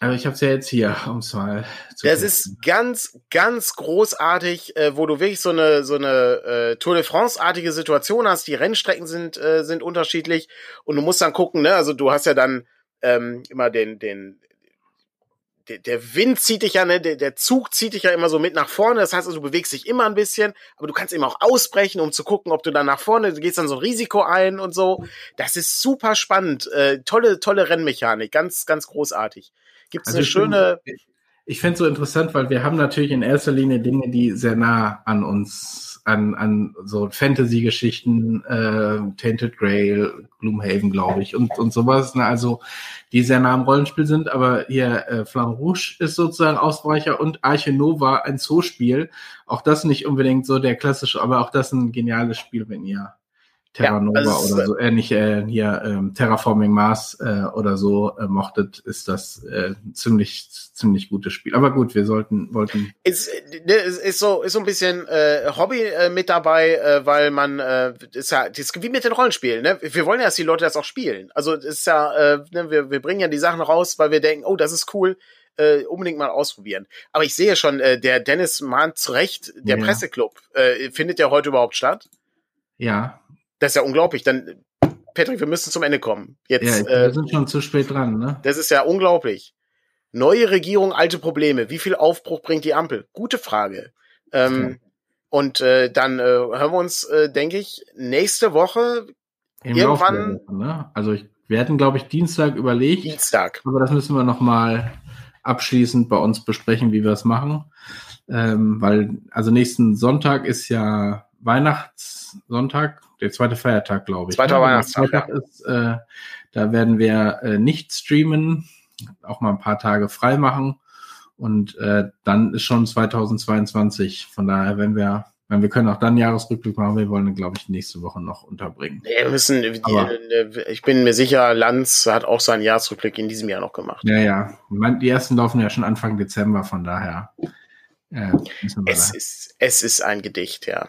Also ich habe es ja jetzt hier, um es mal zu Das testen. ist ganz, ganz großartig, äh, wo du wirklich so eine so eine äh, Tour de France-artige Situation hast. Die Rennstrecken sind äh, sind unterschiedlich und du musst dann gucken, ne? Also du hast ja dann ähm, immer den den der, der Wind zieht dich ja, ne, der, der Zug zieht dich ja immer so mit nach vorne. Das heißt, also, du bewegst dich immer ein bisschen, aber du kannst eben auch ausbrechen, um zu gucken, ob du dann nach vorne, du gehst dann so ein Risiko ein und so. Das ist super spannend. Äh, tolle, tolle Rennmechanik. Ganz, ganz großartig. Gibt es also eine schöne. Find, ich finde es so interessant, weil wir haben natürlich in erster Linie Dinge, die sehr nah an uns an, an so Fantasy-Geschichten, äh, Tainted Grail, Gloomhaven, glaube ich, und, und sowas. Ne? Also die sehr nah am Rollenspiel sind, aber hier äh, Flamme Rouge ist sozusagen Ausweicher und Arche Nova ein Zoospiel. Auch das nicht unbedingt so der klassische, aber auch das ein geniales Spiel, wenn ihr Terra Nova ja, oder so, äh, nicht äh, hier ähm, Terraforming Mars äh, oder so äh, mochtet, ist das äh, ziemlich ziemlich gutes Spiel. Aber gut, wir sollten wollten. Ist, ne, ist, so ist so ein bisschen äh, Hobby äh, mit dabei, äh, weil man äh, ist ja das ist wie mit den Rollenspielen. Ne? Wir wollen ja, dass die Leute das auch spielen. Also ist ja, äh, ne, wir wir bringen ja die Sachen raus, weil wir denken, oh, das ist cool. Äh, unbedingt mal ausprobieren. Aber ich sehe schon, äh, der Dennis mahnt zu Recht, der ja. Presseclub, äh, findet der heute überhaupt statt? Ja, das ist ja unglaublich. Dann, Patrick, wir müssen zum Ende kommen. Jetzt, ja, wir äh, sind schon zu spät dran, ne? Das ist ja unglaublich. Neue Regierung, alte Probleme. Wie viel Aufbruch bringt die Ampel? Gute Frage. Ähm, ja. Und äh, dann äh, hören wir uns, äh, denke ich, nächste Woche Im irgendwann. Woche, ne? Also ich, wir hatten, glaube ich, Dienstag überlegt. Dienstag. Aber das müssen wir noch mal abschließend bei uns besprechen, wie wir es machen. Ähm, weil, also nächsten Sonntag ist ja Weihnachtssonntag, der zweite Feiertag, glaube ich. Zweiter ne? Weihnachtstag. Ja. Ist, äh, da werden wir äh, nicht streamen, auch mal ein paar Tage frei machen. Und äh, dann ist schon 2022. Von daher, wenn wir, wenn wir können auch dann Jahresrückblick machen, wir wollen, glaube ich, nächste Woche noch unterbringen. wir müssen, Aber, äh, ich bin mir sicher, Lanz hat auch seinen Jahresrückblick in diesem Jahr noch gemacht. Ja, ja. Die ersten laufen ja schon Anfang Dezember, von daher. Äh, es, ist, es ist ein Gedicht, ja.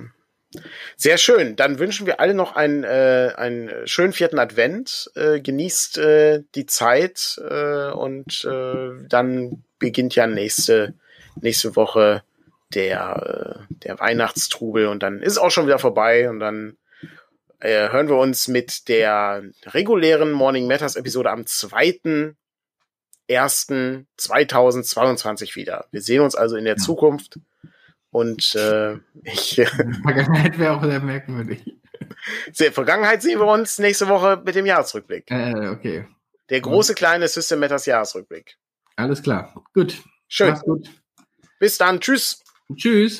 Sehr schön. Dann wünschen wir alle noch einen, äh, einen schönen vierten Advent. Äh, genießt äh, die Zeit äh, und äh, dann beginnt ja nächste, nächste Woche der, äh, der Weihnachtstrubel und dann ist es auch schon wieder vorbei und dann äh, hören wir uns mit der regulären Morning Matters Episode am 2.1.2022 wieder. Wir sehen uns also in der. Zukunft. Und äh, ich. Vergangenheit wäre auch sehr merkwürdig. Sehr, Vergangenheit sehen wir uns nächste Woche mit dem Jahresrückblick. Äh, okay. Der große, kleine System Matters Jahresrückblick. Alles klar. Gut. Schön. Gut. Bis dann. Tschüss. Tschüss.